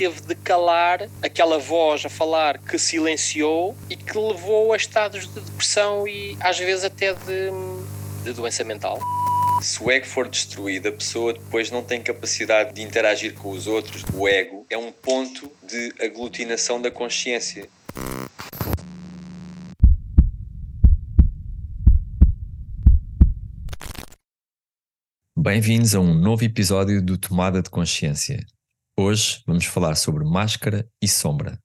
teve de calar aquela voz a falar que silenciou e que levou a estados de depressão e às vezes até de, de doença mental. Se o ego for destruído, a pessoa depois não tem capacidade de interagir com os outros. O ego é um ponto de aglutinação da consciência. Bem-vindos a um novo episódio do Tomada de Consciência. Hoje vamos falar sobre máscara e sombra.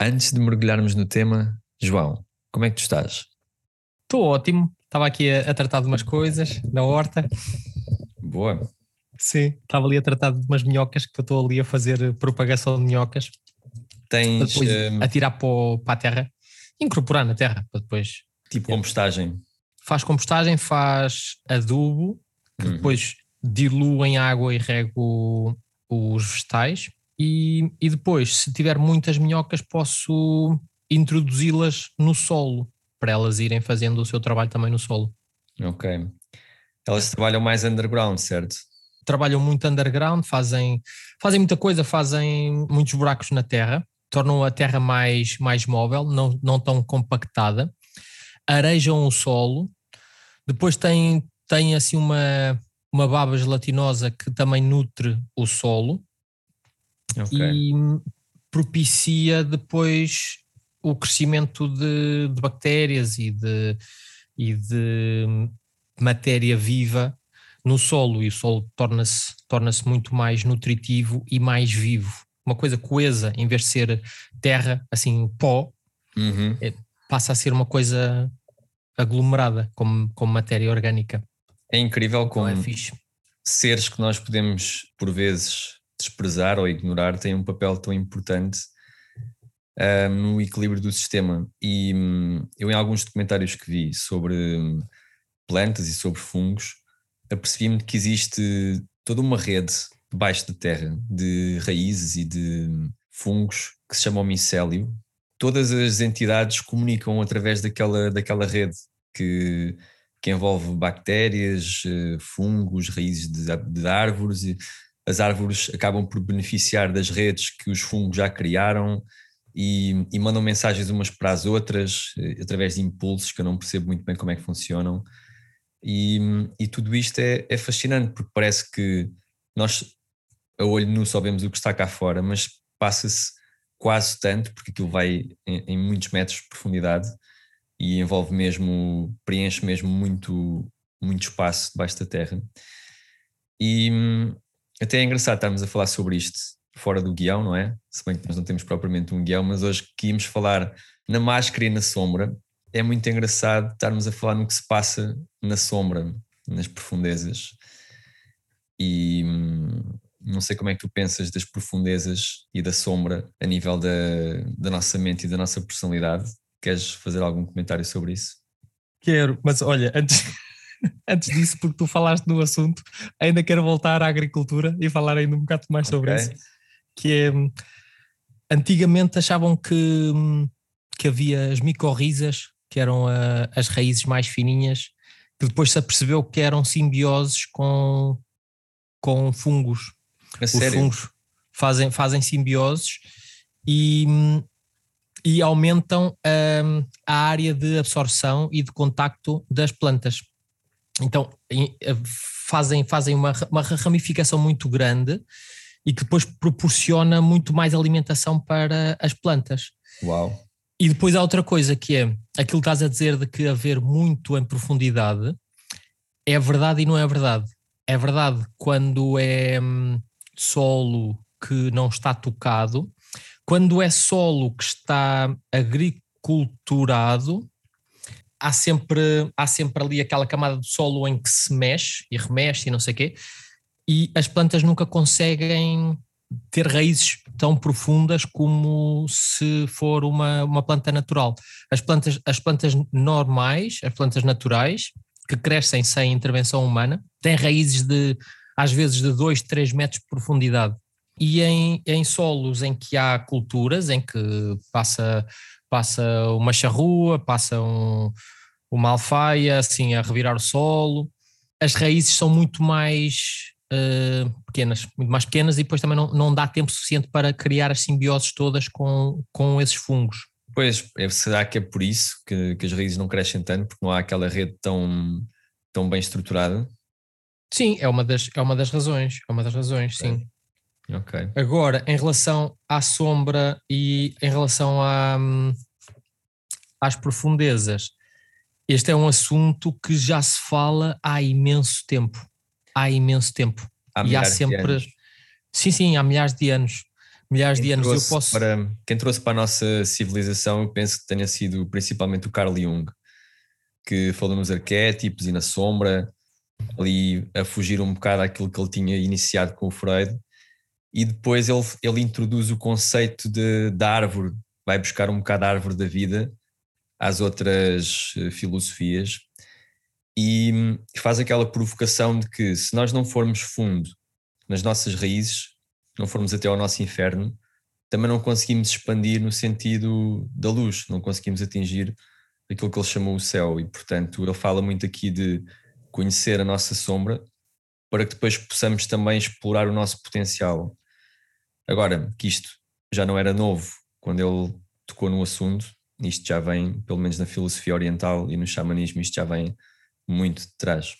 Antes de mergulharmos no tema, João, como é que tu estás? Estou ótimo. Estava aqui a, a, tratar de umas coisas na horta. Boa. Sim, estava ali a tratar de umas minhocas que estou ali a fazer propagação de minhocas. Tens. Um... atirar para, para a terra, incorporar na terra para depois. Tipo compostagem. Faz compostagem, faz adubo que uhum. depois diluo em água e rego os vegetais. E, e depois, se tiver muitas minhocas, posso introduzi-las no solo para elas irem fazendo o seu trabalho também no solo. Ok. Elas trabalham mais underground, certo? Trabalham muito underground, fazem, fazem muita coisa, fazem muitos buracos na terra, tornam a terra mais, mais móvel, não, não tão compactada, arejam o solo, depois têm tem assim uma, uma baba gelatinosa que também nutre o solo okay. e propicia depois o crescimento de, de bactérias e de, e de matéria viva no solo e o solo torna-se torna muito mais nutritivo e mais vivo. Uma coisa coesa, em vez de ser terra, assim, pó, uhum. é, passa a ser uma coisa aglomerada, como, como matéria orgânica. É incrível como é seres que nós podemos, por vezes, desprezar ou ignorar têm um papel tão importante uh, no equilíbrio do sistema. E um, eu, em alguns documentários que vi sobre hum, plantas e sobre fungos, apercebi-me que existe toda uma rede debaixo da terra de raízes e de fungos que se chamam micélio. Todas as entidades comunicam através daquela, daquela rede que que envolve bactérias, eh, fungos, raízes de, de árvores e as árvores acabam por beneficiar das redes que os fungos já criaram e, e, mandam mensagens umas para as outras eh, através de impulsos que eu não percebo muito bem como é que funcionam. E, e tudo isto é, é, fascinante porque parece que nós a olho nu só vemos o que está cá fora, mas passa-se quase tanto, porque aquilo vai em, em muitos metros de profundidade e envolve mesmo, preenche mesmo muito, muito espaço debaixo da terra. E hum, até é engraçado estarmos a falar sobre isto fora do guião, não é? Se bem que nós não temos propriamente um guião, mas hoje que íamos falar na máscara e na sombra, é muito engraçado estarmos a falar no que se passa na sombra, nas profundezas. E hum, não sei como é que tu pensas das profundezas e da sombra a nível da, da nossa mente e da nossa personalidade. Queres fazer algum comentário sobre isso? Quero, mas olha, antes, antes disso, porque tu falaste no assunto, ainda quero voltar à agricultura e falar ainda um bocado mais sobre okay. isso. Que é antigamente achavam que, que havia as micorrizas, que eram a, as raízes mais fininhas, que depois se apercebeu que eram simbioses com, com fungos. A Os sério? fungos fazem, fazem simbioses e e aumentam um, a área de absorção e de contacto das plantas. Então eh, fazem, fazem uma, uma ramificação muito grande e que depois proporciona muito mais alimentação para as plantas. Uau! E depois há outra coisa que é aquilo que estás a dizer de que haver muito em profundidade é verdade e não é verdade. É verdade quando é hum, solo que não está tocado, quando é solo que está agriculturado, há sempre, há sempre ali aquela camada de solo em que se mexe e remexe e não sei o quê, e as plantas nunca conseguem ter raízes tão profundas como se for uma, uma planta natural. As plantas, as plantas normais, as plantas naturais, que crescem sem intervenção humana, têm raízes de às vezes de 2, 3 metros de profundidade e em, em solos em que há culturas, em que passa, passa uma charrua, passa um, uma alfaia assim a revirar o solo, as raízes são muito mais uh, pequenas, muito mais pequenas, e depois também não, não dá tempo suficiente para criar as simbioses todas com, com esses fungos. Pois, é, será que é por isso que, que as raízes não crescem tanto, porque não há aquela rede tão, tão bem estruturada? Sim, é uma das, é uma das razões, é uma das razões, okay. sim. Ok. Agora, em relação à sombra e em relação a, às profundezas, este é um assunto que já se fala há imenso tempo. Há imenso tempo. Há e há sempre. Sim, sim, há milhares de anos. Milhares quem de anos. Eu posso. Para, quem trouxe para a nossa civilização, eu penso que tenha sido principalmente o Carl Jung, que falou nos arquétipos e na sombra, ali a fugir um bocado àquilo que ele tinha iniciado com o Freud. E depois ele, ele introduz o conceito de, da árvore, vai buscar um bocado a árvore da vida às outras eh, filosofias e hum, faz aquela provocação de que se nós não formos fundo nas nossas raízes, não formos até ao nosso inferno, também não conseguimos expandir no sentido da luz, não conseguimos atingir aquilo que ele chamou o céu e portanto ele fala muito aqui de conhecer a nossa sombra para que depois possamos também explorar o nosso potencial. Agora, que isto já não era novo quando ele tocou no assunto, isto já vem, pelo menos na filosofia oriental e no xamanismo, isto já vem muito de trás.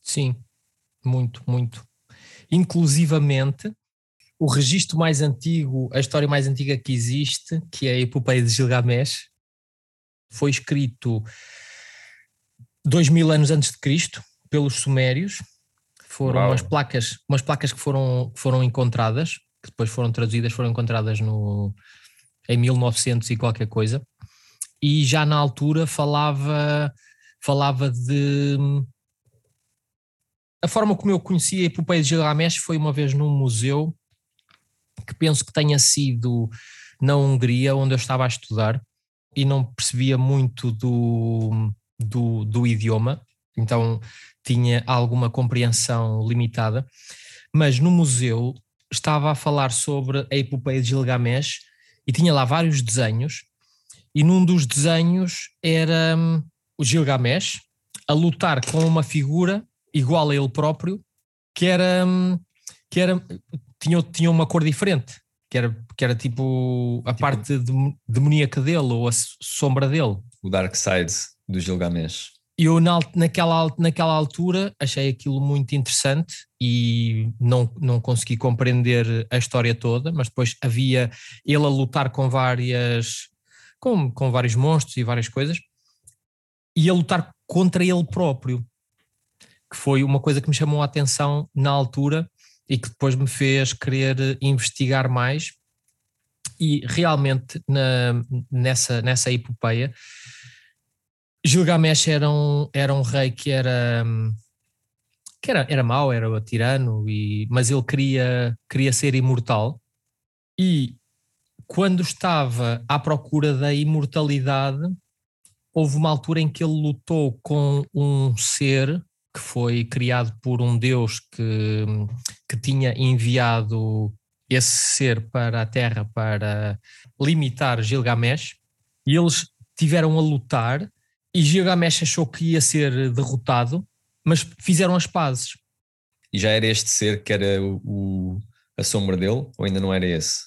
Sim, muito, muito. Inclusivamente, o registro mais antigo, a história mais antiga que existe, que é a Epopeia de Gilgamesh, foi escrito dois mil anos antes de Cristo pelos Sumérios. Foram Uau. umas placas, umas placas que foram, foram encontradas, que depois foram traduzidas, foram encontradas no, em 1900 e qualquer coisa, e já na altura falava, falava de. A forma como eu conheci a epopeia de Gilgamesh foi uma vez num museu que penso que tenha sido na Hungria, onde eu estava a estudar, e não percebia muito do, do, do idioma, então tinha alguma compreensão limitada, mas no museu estava a falar sobre a epopeia de Gilgamesh e tinha lá vários desenhos, e num dos desenhos era um, o Gilgamesh a lutar com uma figura igual a ele próprio, que era, um, que era tinha, tinha uma cor diferente, que era, que era tipo a tipo, parte demoníaca dele ou a sombra dele. O Dark Side do Gilgamesh eu na, naquela, naquela altura achei aquilo muito interessante e não, não consegui compreender a história toda, mas depois havia ele a lutar com várias com, com vários monstros e várias coisas e a lutar contra ele próprio, que foi uma coisa que me chamou a atenção na altura e que depois me fez querer investigar mais. E realmente na, nessa, nessa epopeia Gilgamesh era um, era um rei que era que era, era mau, era tirano, e, mas ele queria, queria ser imortal. E quando estava à procura da imortalidade houve uma altura em que ele lutou com um ser que foi criado por um deus que, que tinha enviado esse ser para a Terra para limitar Gilgamesh. E eles tiveram a lutar e Gilgamesh achou que ia ser derrotado, mas fizeram as pazes. E já era este ser que era o, o a sombra dele, ou ainda não era esse?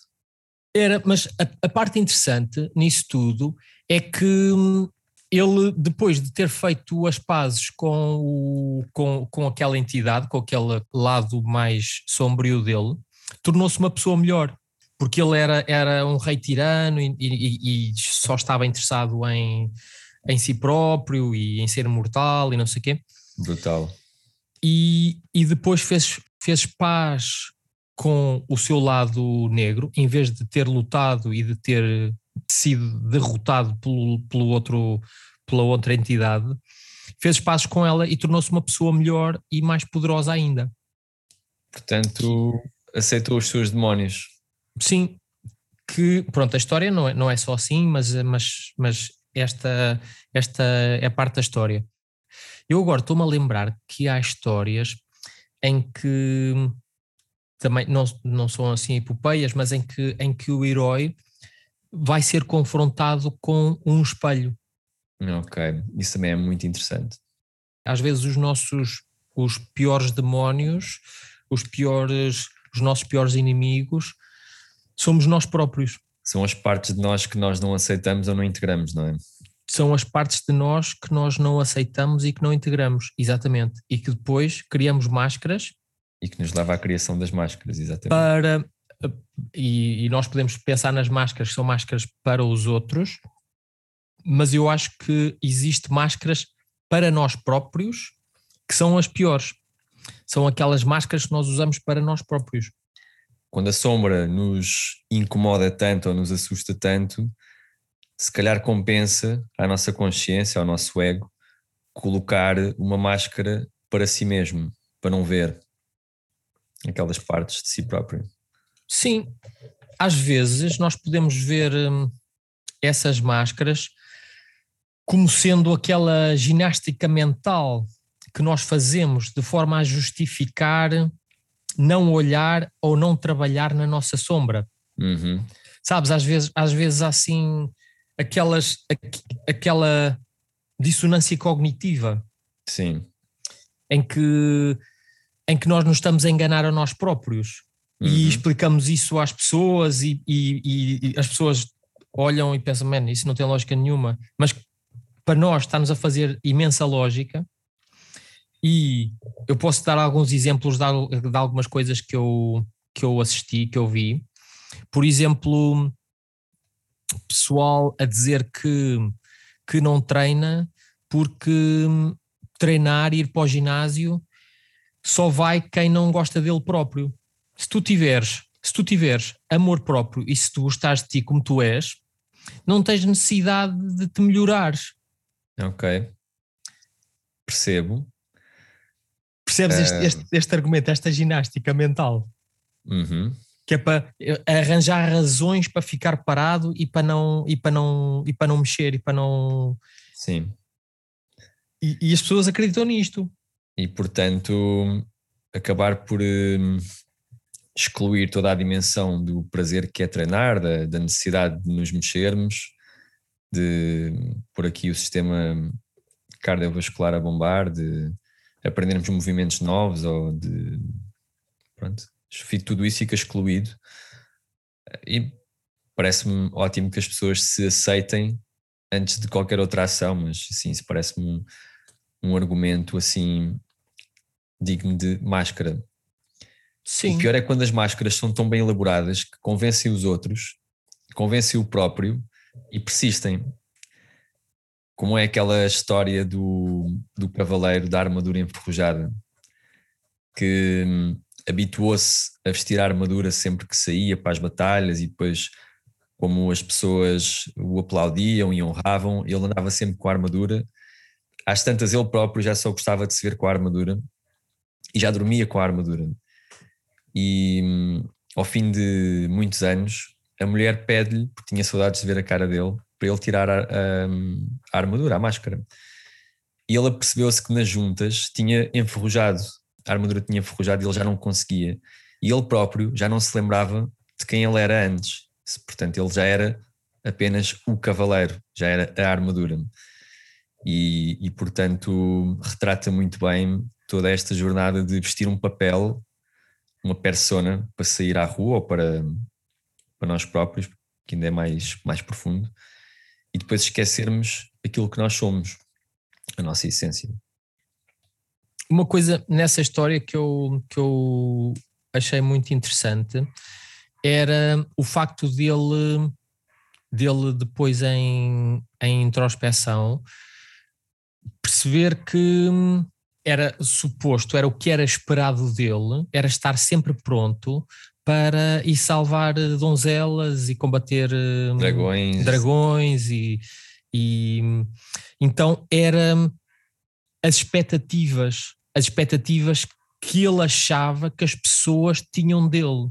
Era, mas a, a parte interessante nisso tudo é que hum, ele, depois de ter feito as pazes com, o, com, com aquela entidade, com aquele lado mais sombrio dele, tornou-se uma pessoa melhor. Porque ele era, era um rei tirano e, e, e só estava interessado em, em si próprio e em ser mortal e não sei o quê. Brutal. E, e depois fez, fez paz com o seu lado negro, em vez de ter lutado e de ter sido derrotado pelo, pelo outro, pela outra entidade, fez paz com ela e tornou-se uma pessoa melhor e mais poderosa ainda. Portanto, aceitou os seus demónios. Sim, que pronto, a história não é, não é só assim, mas, mas, mas esta, esta é parte da história. Eu agora estou-me a lembrar que há histórias em que também não, não são assim epopeias, mas em que, em que o herói vai ser confrontado com um espelho. Ok, isso também é muito interessante. Às vezes os nossos, os piores demónios, os piores, os nossos piores inimigos, somos nós próprios. São as partes de nós que nós não aceitamos ou não integramos, não é? São as partes de nós que nós não aceitamos e que não integramos, exatamente. E que depois criamos máscaras. E que nos leva à criação das máscaras, exatamente. Para, e, e nós podemos pensar nas máscaras, que são máscaras para os outros, mas eu acho que existe máscaras para nós próprios que são as piores. São aquelas máscaras que nós usamos para nós próprios. Quando a sombra nos incomoda tanto ou nos assusta tanto, se calhar compensa à nossa consciência, ao nosso ego, colocar uma máscara para si mesmo, para não ver aquelas partes de si próprio. Sim, às vezes nós podemos ver hum, essas máscaras como sendo aquela ginástica mental que nós fazemos de forma a justificar não olhar ou não trabalhar na nossa sombra. Uhum. Sabes, às vezes, às vezes há assim aquelas, aquela dissonância cognitiva. Sim. Em que, em que nós nos estamos a enganar a nós próprios. Uhum. E explicamos isso às pessoas e, e, e, as pessoas olham e pensam, isso não tem lógica nenhuma. Mas para nós está-nos a fazer imensa lógica e eu posso dar alguns exemplos de, de, algumas coisas que eu, que eu assisti, que eu vi. Por exemplo, pessoal a dizer que, que não treina porque treinar, ir para o ginásio, só vai quem não gosta dele próprio. Se tu tiveres, se tu tiveres amor próprio e se tu gostares de ti como tu és, não tens necessidade de te melhorares. Ok. Percebo. Percebes este, este, este, argumento, esta ginástica mental? Uhum. Que é para arranjar razões para ficar parado e para não, e para não, e para não mexer e para não. Sim. E, e as pessoas acreditam nisto. E portanto, acabar por uh, excluir toda a dimensão do prazer que é treinar, da, da necessidade de nos mexermos de por aqui o sistema cardiovascular a bombar, de aprendermos movimentos novos ou de pronto, tudo isso fica excluído e parece-me ótimo que as pessoas se aceitem antes de qualquer outra ação, mas sim, isso parece-me um, um argumento assim digno de máscara. Sim. O pior é quando as máscaras são tão bem elaboradas que convencem os outros, convencem o próprio e persistem. Como é aquela história do, do cavaleiro da armadura enferrujada, que hum, habituou-se a vestir a armadura sempre que saía para as batalhas e depois, como as pessoas o aplaudiam e honravam, ele andava sempre com a armadura. Às tantas, ele próprio já só gostava de se ver com a armadura e já dormia com a armadura. E hum, ao fim de muitos anos, a mulher pede-lhe, porque tinha saudades de ver a cara dele, para ele tirar a, a, a armadura, a máscara. E ele percebeu-se que nas juntas tinha enferrujado, a armadura tinha enferrujado e ele já não conseguia. E ele próprio já não se lembrava de quem ele era antes. Portanto, ele já era apenas o cavaleiro, já era a armadura. E, e portanto, retrata muito bem toda esta jornada de vestir um papel, uma persona, para sair à rua ou para para nós próprios, que ainda é mais, mais profundo, e depois esquecermos aquilo que nós somos, a nossa essência. Uma coisa nessa história que eu, que eu achei muito interessante era o facto dele, dele depois em, em introspeção perceber que era suposto, era o que era esperado dele, era estar sempre pronto para ir salvar donzelas e combater hum, dragões, dragões e, e então era as expectativas, as expectativas que ele achava que as pessoas tinham dele.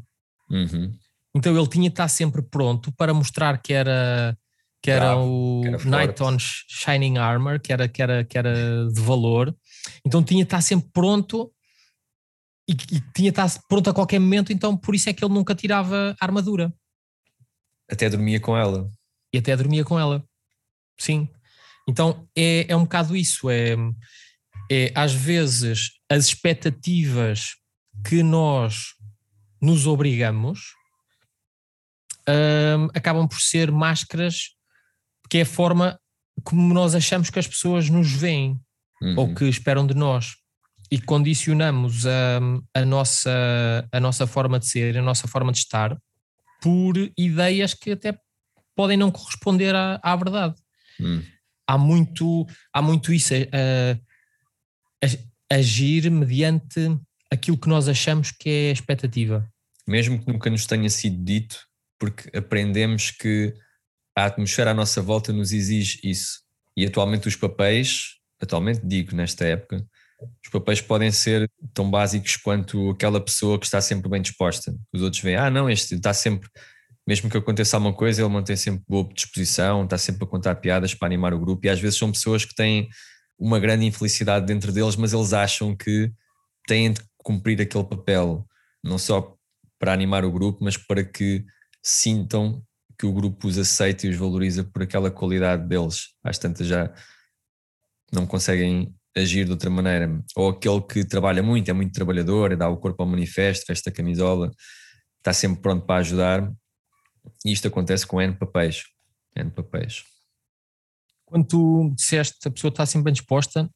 Uhum. Então ele tinha de estar sempre pronto para mostrar que era que era Bravo, o que era Knight on Shining Armor, que era, que, era, que era de valor. Então tinha de estar sempre pronto e, e tinha estar pronto a qualquer momento, então por isso é que ele nunca tirava a armadura. Até dormia com ela. E até dormia com ela. Sim. Então é, é um bocado isso. É, é às vezes as expectativas que nós nos obrigamos um, acabam por ser máscaras, que é a forma como nós achamos que as pessoas nos veem uhum. ou que esperam de nós. E condicionamos a, a, nossa, a nossa forma de ser, a nossa forma de estar, por ideias que até podem não corresponder à, à verdade. Uhum. Há, muito, há muito isso, a, a, agir mediante aquilo que nós achamos que é a expectativa. Mesmo que nunca nos tenha sido dito, porque aprendemos que a atmosfera à nossa volta nos exige isso. E atualmente os papéis, atualmente digo nesta época, os papéis podem ser tão básicos quanto aquela pessoa que está sempre bem disposta. Os outros veem, ah, não, este está sempre, mesmo que aconteça alguma coisa, ele mantém sempre boa disposição, está sempre a contar piadas para animar o grupo. E às vezes são pessoas que têm uma grande infelicidade dentro deles, mas eles acham que têm de cumprir aquele papel, não só para animar o grupo, mas para que sintam que o grupo os aceita e os valoriza por aquela qualidade deles. Às tantas já não conseguem agir de outra maneira. Ou aquele que trabalha muito, é muito trabalhador, dá o corpo ao manifesto, veste a camisola, está sempre pronto para ajudar. E isto acontece com N papéis. N papéis. Quando tu disseste a pessoa está sempre bem disposta,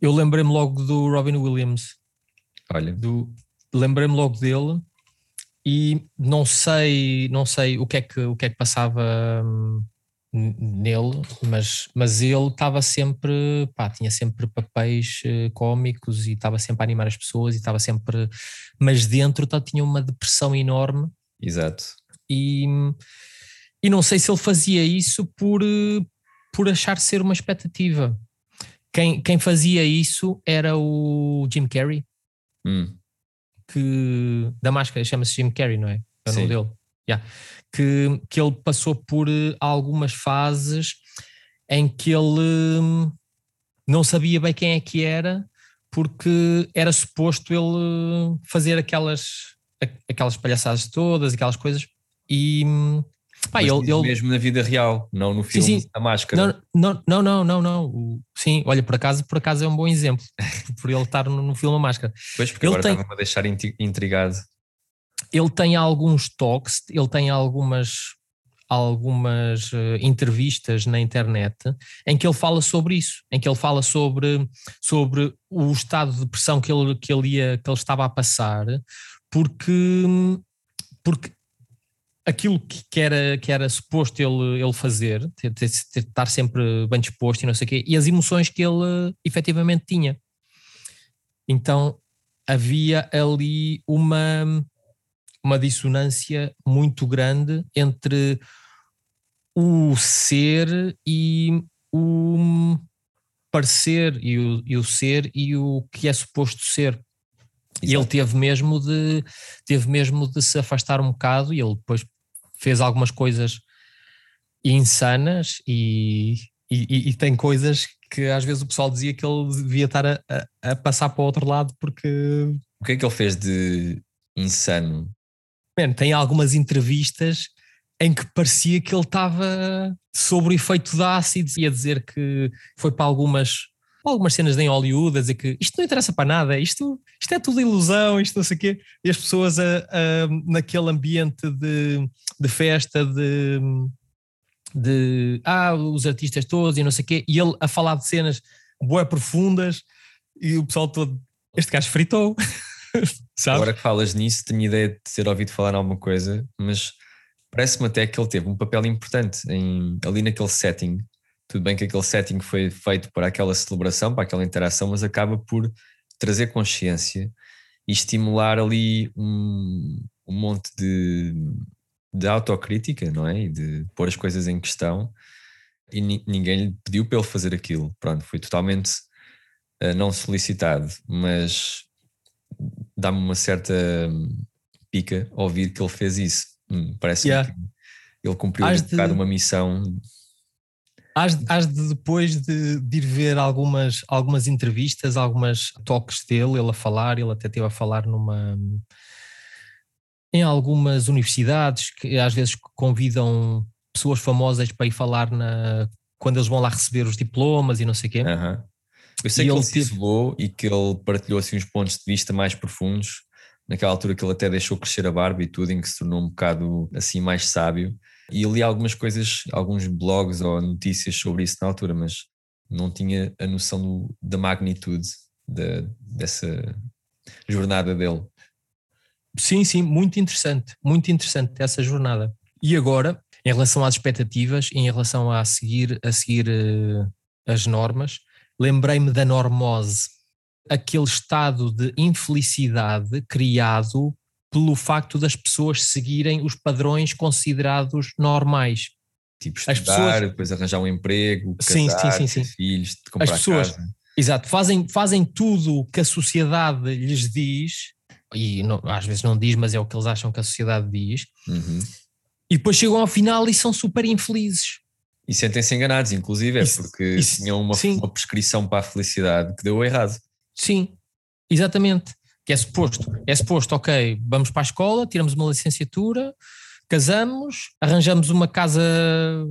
eu lembrei-me logo do Robin Williams. Olha. Lembrei-me logo dele e não sei, não sei o que é que, o que, é que passava hum, nele, mas, mas ele estava sempre, pá, tinha sempre papéis uh, cómicos e estava sempre a animar as pessoas e estava sempre, mas dentro tá, tinha uma depressão enorme. Exato. E, e não sei se ele fazia isso por, por achar ser uma expectativa. Quem, quem fazia isso era o Jim Carrey. Hum que da máscara chama-se Jim Carrey, não é? É o nome dele. Yeah. Que, que ele passou por eh, algumas fases em que ele hum, não sabia bem quem é que era, porque era suposto ele fazer aquelas, aquelas palhaçadas todas, aquelas coisas, e hum, Pá, ele, ele, mesmo na vida real, não no filme sim, sim. A Máscara. Não, não, não, não, não, Sim, olha, por acaso, por acaso é um bom exemplo, por ele estar no, no filme A Máscara. Pois, porque ele agora tem, estava a deixar intrigado. Ele tem alguns toques, ele tem algumas algumas uh, entrevistas na internet em que ele fala sobre isso, em que ele fala sobre, sobre o estado de pressão que ele, que ele, ia, que ele estava a passar, porque, porque aquilo que era, que era suposto ele, ele fazer, ter, ter, ter, estar sempre bem disposto e não sei o quê, e as emoções que ele efetivamente tinha. Então havia ali uma, uma dissonância muito grande entre o ser e o parecer e o, e o ser e o que é suposto ser. E ele teve mesmo de teve mesmo de se afastar um bocado e ele depois fez algumas coisas insanas e, e, e, tem coisas que às vezes o pessoal dizia que ele devia estar a, a, a, passar para o outro lado porque. O que é que ele fez de insano? Tem algumas entrevistas em que parecia que ele estava sobre o efeito de ácido e a dizer que foi para algumas algumas cenas em Hollywood a dizer que isto não interessa para nada, isto, isto é tudo ilusão, isto não sei o quê, e as pessoas a, a, naquele ambiente de, de festa, de, de ah, os artistas todos e não sei o quê, e ele a falar de cenas boé profundas, e o pessoal todo, este gajo fritou. Sabe? Agora que falas nisso, tenho ideia de ter ouvido falar alguma coisa, mas parece-me até que ele teve um papel importante em, ali naquele setting tudo bem que aquele setting foi feito para aquela celebração, para aquela interação, mas acaba por trazer consciência e estimular ali um, um monte de, de autocrítica, não é? E de pôr as coisas em questão. E ninguém lhe pediu para ele fazer aquilo. Pronto, foi totalmente uh, não solicitado, mas dá-me uma certa pica ouvir que ele fez isso. Hum, parece yeah. que ele cumpriu de... uma missão has de depois de, de, ir ver algumas, algumas entrevistas, algumas toques dele, ele a falar, ele até esteve a falar numa em algumas universidades que às vezes convidam pessoas famosas para ir falar na, quando eles vão lá receber os diplomas e não sei o quê. Uhum. Eu sei e que ele, se isolou e que ele partilhou assim uns pontos de vista mais profundos, naquela altura que ele até deixou crescer a barba e tudo, em que se tornou um bocado assim mais sábio. E eu li algumas coisas, alguns blogs ou notícias sobre isso na altura, mas não tinha a noção do, da magnitude de, dessa jornada dele. Sim, sim, muito interessante, muito interessante essa jornada. E agora, em relação às expectativas, em relação a seguir, a seguir uh, as normas, lembrei-me da normose, aquele estado de infelicidade criado pelo facto das pessoas seguirem os padrões considerados normais. Tipo estudar, pessoas... depois arranjar um emprego, casar, sim, sim, sim, sim. filhos, comprar As pessoas, casa. Exato, fazem, fazem tudo que a sociedade lhes diz, e não, às vezes não diz, mas é o que eles acham que a sociedade diz, uhum. e depois chegam ao final e são super infelizes. E sentem-se enganados, inclusive, é porque isso, tinham uma, uma prescrição para a felicidade que deu errado. Sim, exatamente. Que é suposto, é suposto, ok, vamos para a escola, tiramos uma licenciatura, casamos, arranjamos uma casa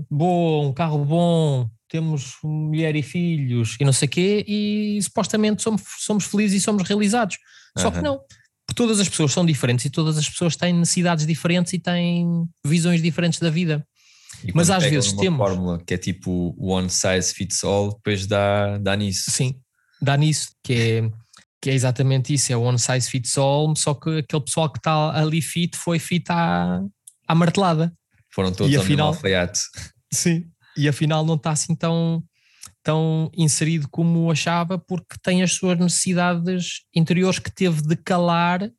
boa, um carro bom, temos mulher e filhos e não sei o quê, e supostamente somos, somos felizes e somos realizados. Só uhum. que não. Porque todas as pessoas são diferentes e todas as pessoas têm necessidades diferentes e têm visões diferentes da vida. E Mas às vezes uma temos. fórmula que é tipo one size fits all, depois dá, dá nisso. Sim, dá nisso, que é, que é exatamente isso: é one size fits all, só que aquele pessoal que está ali fit foi fit à, à martelada. Foram todos e ao afinal, alfaiate. Sim, e afinal não está assim tão, tão inserido como achava, porque tem as suas necessidades interiores que teve de calar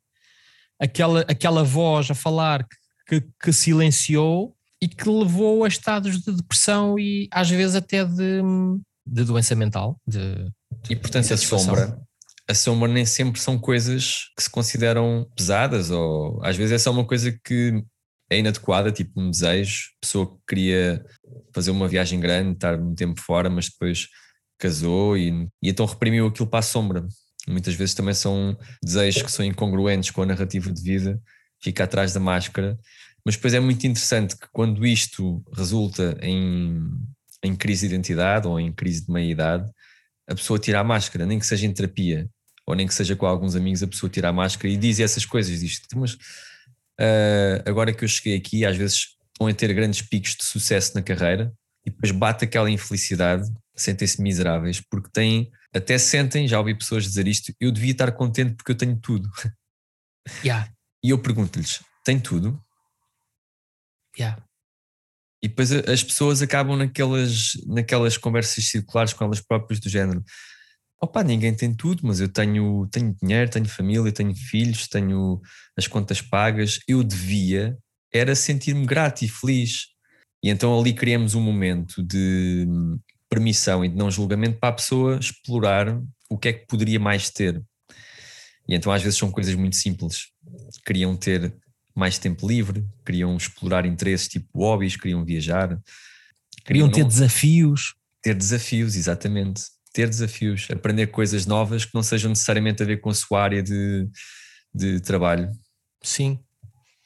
aquela, aquela voz a falar que, que silenciou e que levou a estados de depressão e às vezes até de, de doença mental. De, e portanto a sombra, a sombra nem sempre são coisas que se consideram pesadas ou às vezes é só uma coisa que é inadequada, tipo um desejo, pessoa que queria fazer uma viagem grande, estar um tempo fora, mas depois casou e, e então reprimiu aquilo para a sombra. Muitas vezes também são desejos que são incongruentes com a narrativa de vida, fica atrás da máscara. Mas depois é muito interessante que quando isto resulta em, em crise de identidade ou em crise de meia-idade, a pessoa tira a máscara, nem que seja em terapia, ou nem que seja com alguns amigos, a pessoa tira a máscara e diz essas coisas, diz, mas uh, agora que eu cheguei aqui, às vezes estão a ter grandes picos de sucesso na carreira e depois bate aquela infelicidade, sentem-se miseráveis porque têm, até sentem, já ouvi pessoas dizer isto, eu devia estar contente porque eu tenho tudo. Yeah. E eu pergunto-lhes: tem tudo? Yeah. E depois as pessoas acabam naquelas, naquelas conversas circulares com elas próprias do género opa, ninguém tem tudo, mas eu tenho, tenho dinheiro, tenho família, tenho filhos, tenho as contas pagas, eu devia era sentir-me grato e feliz. E então ali criamos um momento de permissão e de não julgamento para a pessoa explorar o que é que poderia mais ter. E então às vezes são coisas muito simples. Queriam ter mais tempo livre, queriam explorar interesses tipo hobbies, queriam viajar. Queriam, ter não... desafios. Ter desafios, exatamente ter desafios, aprender coisas novas que não sejam necessariamente a ver com a sua área de, de trabalho. Sim,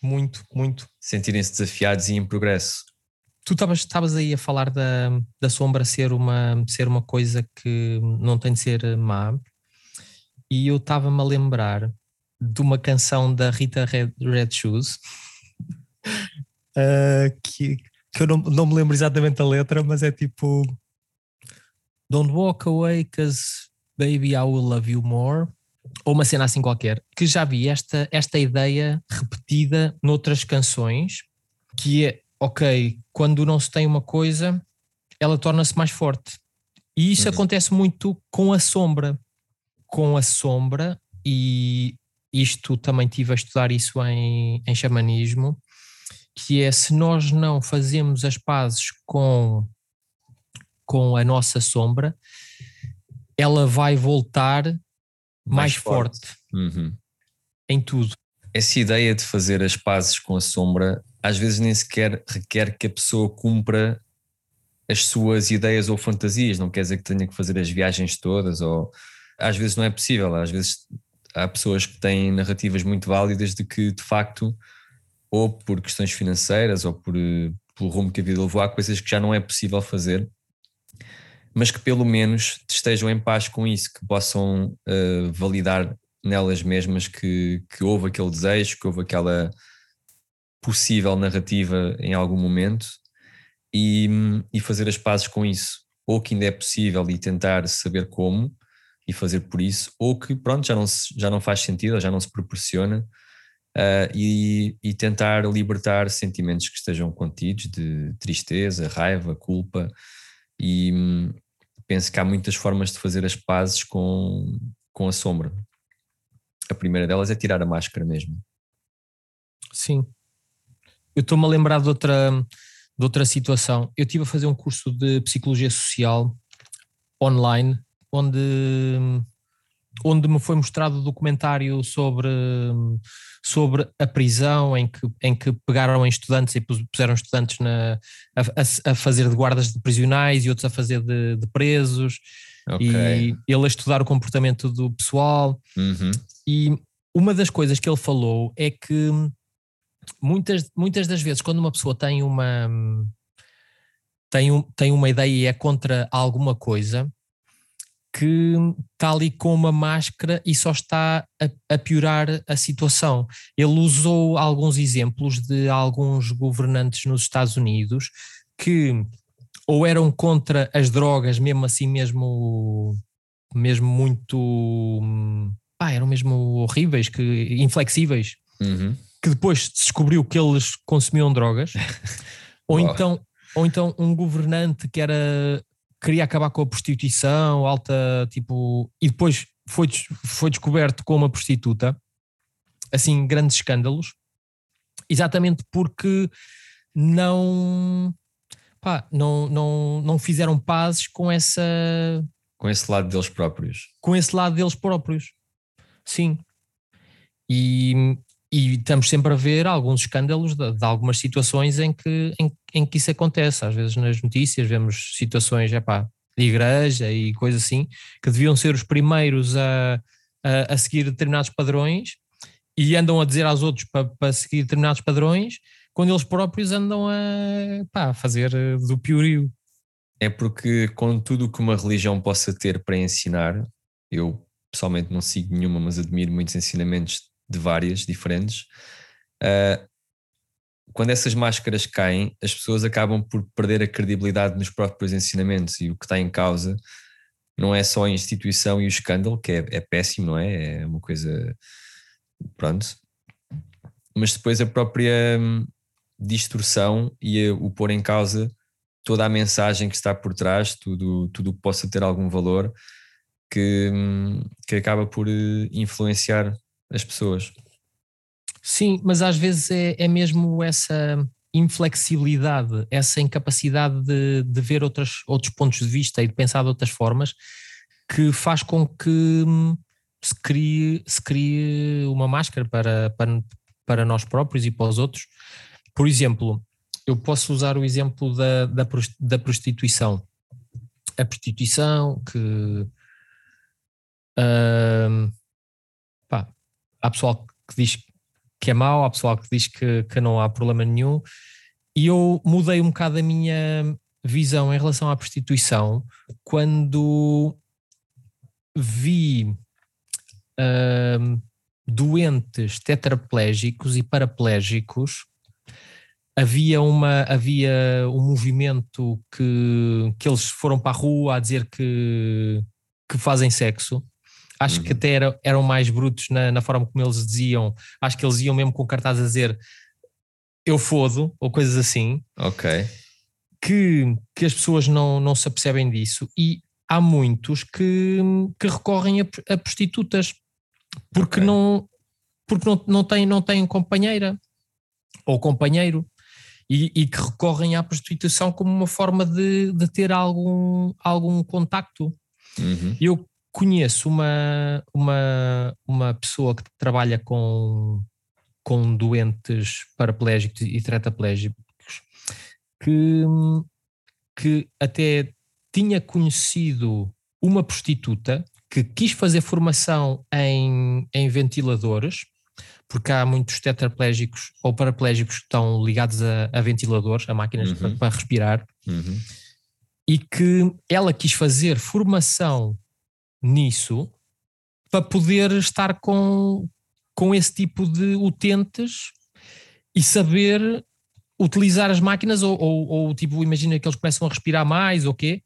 muito, muito. Sentirem-se desafiados e em progresso. Tu estavas aí a falar da, da sombra ser uma, ser uma coisa que não tem de ser má, e eu estava-me a lembrar de uma canção da Rita Red, Red Shoes uh, que, que eu não, não me lembro exatamente a letra, mas é tipo Don't Walk Away, cause Baby I Will Love You More, ou uma cena assim qualquer, que já vi esta, esta ideia repetida noutras canções, que é, ok, quando não se tem uma coisa, ela torna-se mais forte. E isso uhum. acontece muito com a sombra. Com a sombra, e isto também tive a estudar isso em, em xamanismo, que é se nós não fazemos as pazes com com a nossa sombra, ela vai voltar mais, mais forte, forte. Uhum. em tudo. Essa ideia de fazer as pazes com a sombra às vezes nem sequer requer que a pessoa cumpra as suas ideias ou fantasias, não quer dizer que tenha que fazer as viagens todas, ou às vezes não é possível, às vezes há pessoas que têm narrativas muito válidas de que de facto, ou por questões financeiras ou por, pelo rumo que a vida levou, há coisas que já não é possível fazer mas que pelo menos estejam em paz com isso, que possam uh, validar nelas mesmas que, que houve aquele desejo, que houve aquela possível narrativa em algum momento e, e fazer as pazes com isso. Ou que ainda é possível e tentar saber como e fazer por isso, ou que pronto, já não, se, já não faz sentido, já não se proporciona uh, e, e tentar libertar sentimentos que estejam contidos de tristeza, raiva, culpa e, penso que há muitas formas de fazer as pazes com, com a sombra. A primeira delas é tirar a máscara mesmo. Sim. Eu estou-me a lembrar de outra, de outra situação. Eu estive a fazer um curso de psicologia social online, onde onde me foi mostrado o documentário sobre, sobre a prisão, em que, em que pegaram em estudantes e puseram estudantes na, a, a fazer de guardas de prisionais e outros a fazer de, de presos, okay. e ele a estudar o comportamento do pessoal. Uhum. E uma das coisas que ele falou é que muitas, muitas das vezes, quando uma pessoa tem uma. Tem, um, tem uma ideia e é contra alguma coisa, que está ali com uma máscara e só está a, a, piorar a situação. Ele usou alguns exemplos de alguns governantes nos Estados Unidos que ou eram contra as drogas, mesmo assim, mesmo, mesmo muito. Pá, eram mesmo horríveis, que, inflexíveis, uhum. que depois se descobriu que eles consumiam drogas, ou, então, ou então um governante que era queria acabar com a prostituição, alta, tipo, e depois foi, foi descoberto como uma prostituta, assim, grandes escândalos, exatamente porque não, pá, não, não, não fizeram pazes com essa... Com esse lado deles próprios. Com esse lado deles próprios, sim. E, e estamos sempre a ver alguns escândalos de, de algumas situações em que, em, em, que isso acontece. Às vezes nas notícias vemos situações epá, de igreja e coisas assim, que deviam ser os primeiros a, a, a seguir determinados padrões e andam a dizer aos outros para, para seguir determinados padrões, quando eles próprios andam a pá, fazer eh, do piorio. É porque com tudo o que uma religião possa ter para ensinar, eu pessoalmente não sigo nenhuma, mas admiro muitos ensinamentos de várias diferentes, uh, quando essas máscaras caem, as pessoas acabam por perder a credibilidade nos próprios ensinamentos e o que está em causa não é só a instituição e o escândalo, que é, é péssimo, não é? É uma coisa. Pronto. Mas depois a própria hum, distorção e o pôr em causa toda a mensagem que está por trás, tudo tudo que possa ter algum valor, que, hum, que acaba por eh, influenciar as pessoas. Sim, mas às vezes é, é mesmo essa inflexibilidade, essa incapacidade de, de ver outras, outros pontos de vista e de pensar de outras formas que faz com que hum, se crie, se crie uma máscara para, para, para nós próprios e para os outros. Por exemplo, eu posso usar o exemplo da, da, da prostituição. A prostituição que uh, há pessoal que diz que é mau, há pessoal que diz que, que não há problema nenhum. E eu mudei um bocado a minha visão em relação à prostituição quando vi uh, doentes tetraplégicos e paraplégicos havia uma havia um movimento que, que eles foram para a rua a dizer que, que fazem sexo Acho uhum. que até era, eram mais brutos na, na, forma como eles diziam. Acho que eles iam mesmo com cartaz a dizer eu fodo, ou coisas assim. Ok. Que, que as pessoas não, não se apercebem disso. E há muitos que, que recorrem a, a prostitutas porque, okay. não, porque não, não, têm, não têm companheira ou companheiro. E, e, que recorrem à prostituição como uma forma de, de ter algum, algum contacto. Uhum. Eu conheço uma, uma, uma pessoa que trabalha com, com doentes paraplégicos e tetraplégicos que, que até tinha conhecido uma prostituta que quis fazer formação em, em ventiladores, porque há muitos tetraplégicos ou paraplégicos que estão ligados a, a ventiladores, a máquinas uhum. para, para, respirar. Uhum e que ela quis fazer formação nisso para poder estar com, com esse tipo de utentes e saber utilizar as máquinas ou, ou, ou, tipo, imagina que eles começam a respirar mais ou quê,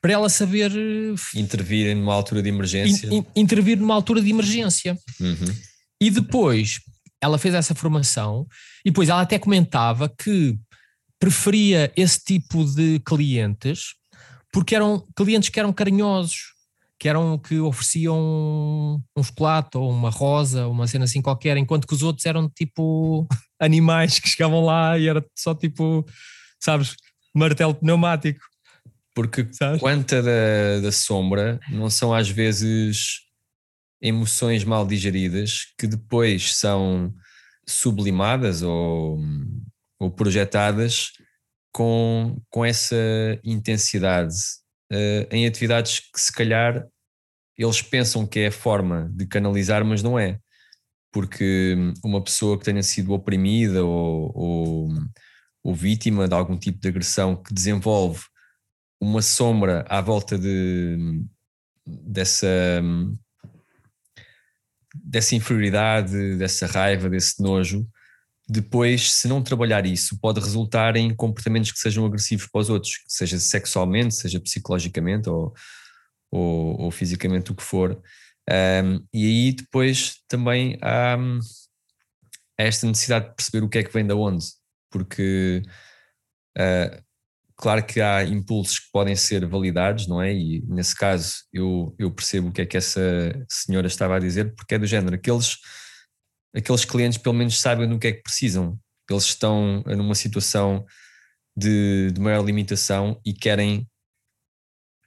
para ela saber intervir numa altura de emergência. In, in, intervir numa altura de emergência. Uhum. E depois ela fez essa formação e depois ela até comentava que preferia esse tipo de clientes porque eram clientes que eram carinhosos, que eram que ofereciam um chocolate ou uma rosa, uma cena assim qualquer, enquanto que os outros eram tipo animais que chegavam lá e era só tipo, sabes, martelo pneumático. Porque sabes? quanta da, da sombra não são às vezes emoções mal digeridas que depois são sublimadas ou, ou projetadas com, com essa intensidade uh, em atividades que se calhar eles pensam que é a forma de canalizar, mas não é. Porque uma pessoa que tenha sido oprimida ou, ou, ou vítima de algum tipo de agressão que desenvolve uma sombra à volta de, dessa, dessa inferioridade, dessa raiva, desse nojo, depois, se não trabalhar isso, pode resultar em comportamentos que sejam agressivos para os outros, seja sexualmente, seja psicologicamente ou, ou, ou fisicamente, o que for. Um, e aí depois também há, há, esta necessidade de perceber o que é que vem da onde, porque uh, claro que há impulsos que podem ser validados, não é? E nesse caso eu, eu percebo o que é que essa senhora estava a dizer, porque é do género, aqueles aqueles clientes pelo menos sabem no que é que precisam. Eles estão numa situação de, de maior limitação e querem,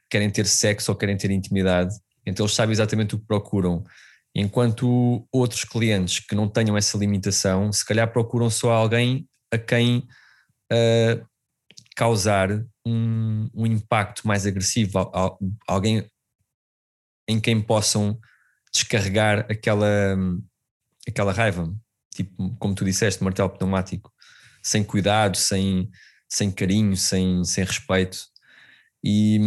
querem ter sexo ou querem ter intimidade, então eles sabem exatamente o que procuram. Enquanto outros clientes que não tenham essa limitação, se calhar procuram só alguém a quem uh, causar um, um, impacto mais agressivo, alguém em quem possam descarregar aquela, aquela raiva, tipo, como tu disseste, martelo pneumático, sem cuidado, sem, sem carinho, sem, sem respeito. E,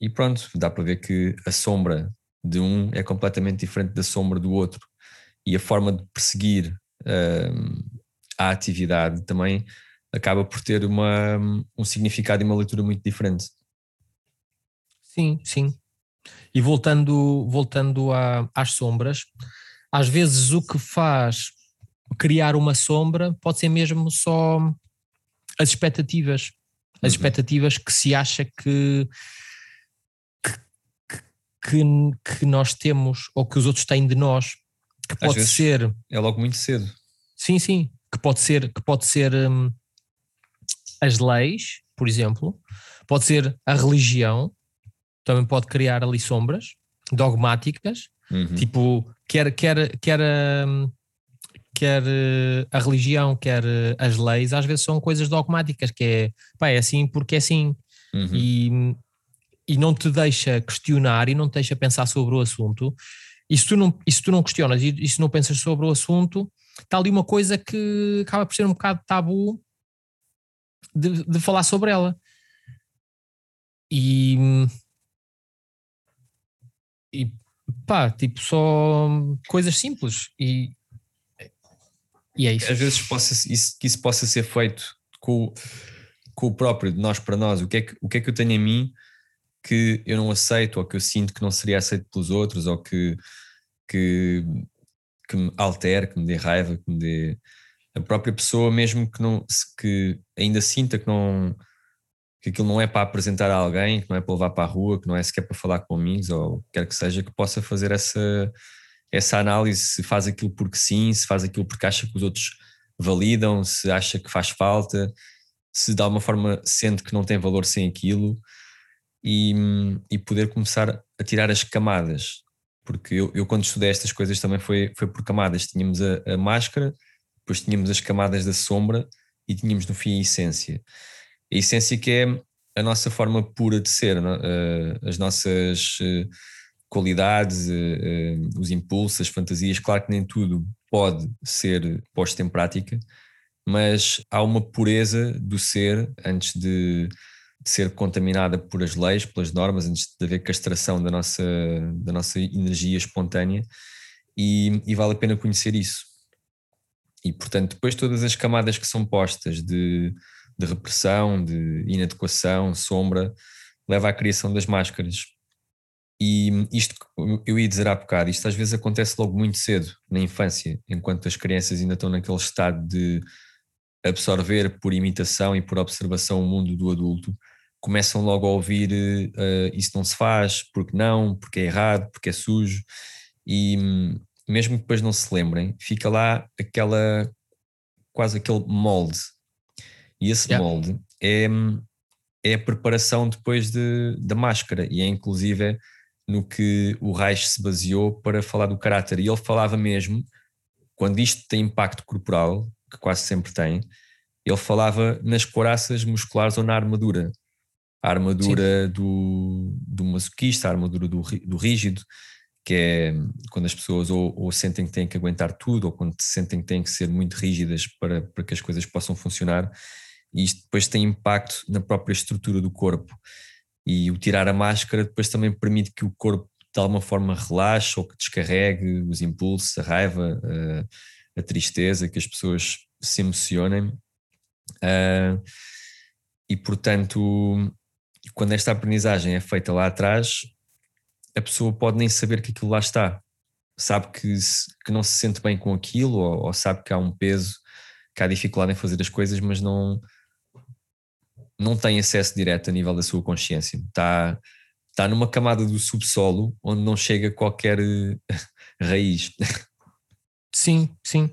e pronto, dá para ver que a sombra de um é completamente diferente da sombra do outro. E a forma de perseguir uh, a atividade também acaba por ter uma, um significado e uma leitura muito diferente. Sim, sim. E voltando, voltando a, às sombras, às vezes o que faz criar uma sombra pode ser mesmo só as expectativas. As uhum. expectativas que se acha que, que, que, que, nós temos ou que os outros têm de nós. Que pode ser. É logo muito cedo. Sim, sim. Que pode ser, que pode ser hum, as leis, por exemplo, pode ser a religião, também pode criar ali sombras dogmáticas, uhum. tipo quer, quer, quer, hum, quer eh, a religião, quer eh, as leis, às vezes são coisas dogmáticas, que é, pá, é assim porque é assim. Uhum. E, e não te deixa questionar e não te deixa pensar sobre o assunto. E se tu não, e tu não questionas e, e se não pensas sobre o assunto, está ali uma coisa que acaba por ser um bocado tabu de, de falar sobre ela. E, e pá, tipo, só coisas simples e, e é isso. Às vezes possa, isso, que isso possa ser feito com, com o próprio, de nós para nós, o que, é que, o que é que eu tenho em mim que eu não aceito ou que eu sinto que não seria aceito pelos outros ou que, que, que me altere, que me dê raiva, que me dê a própria pessoa mesmo que não que ainda sinta que não que aquilo não é para apresentar a alguém, que não é para levar para a rua, que não é sequer para falar com amigos ou quer que seja, que possa fazer essa, essa análise, se faz aquilo porque sim, se faz aquilo porque acha que os outros validam, se acha que faz falta, se de alguma forma sente que não tem valor sem aquilo e, e poder começar a tirar as camadas. Porque eu, eu quando estudei estas coisas também foi, foi por camadas. Tínhamos a, a máscara, depois tínhamos as camadas da sombra e tínhamos no fim a essência a essência que é a nossa forma pura de ser, é? as nossas eh, qualidades, eh, eh, os impulsos, as fantasias. Claro que nem tudo pode ser posto em prática, mas há uma pureza do ser antes de, ser contaminada por as leis, pelas normas, antes de haver castração da nossa, da nossa energia espontânea, e, e vale a pena conhecer isso. E, portanto, depois todas as camadas que são postas de, de repressão, de inadequação, sombra, leva à criação das máscaras. E isto, eu ia dizer há bocado, isto às vezes acontece logo muito cedo, na infância, enquanto as crianças ainda estão naquele estado de absorver por imitação e por observação o mundo do adulto, começam logo a ouvir uh, isso não se faz, porque não, porque é errado, porque é sujo, e mesmo que depois não se lembrem, fica lá aquela quase aquele molde. E esse yeah. molde é, é a preparação depois de, da máscara, e é inclusive no que o Reich se baseou para falar do caráter. E ele falava mesmo, quando isto tem impacto corporal, que quase sempre tem, ele falava nas coraças musculares ou na armadura. A armadura do, do masoquista, a armadura do, do rígido, que é quando as pessoas ou, ou, sentem que têm que aguentar tudo, ou quando sentem que têm que ser muito rígidas para, para que as coisas possam funcionar, e isto depois tem impacto na própria estrutura do corpo. E o tirar a máscara depois também permite que o corpo de alguma forma relaxe ou que descarregue os impulsos, a raiva, a, a tristeza, que as pessoas se emocionem. Uh, e portanto, quando esta aprendizagem é feita lá atrás, a pessoa pode nem saber que aquilo lá está. Sabe que, que não se sente bem com aquilo, ou, ou sabe que há um peso, que há dificuldade em fazer as coisas, mas não, não tem acesso direto a nível da sua consciência. Está, está numa camada do subsolo onde não chega qualquer raiz. Sim, sim.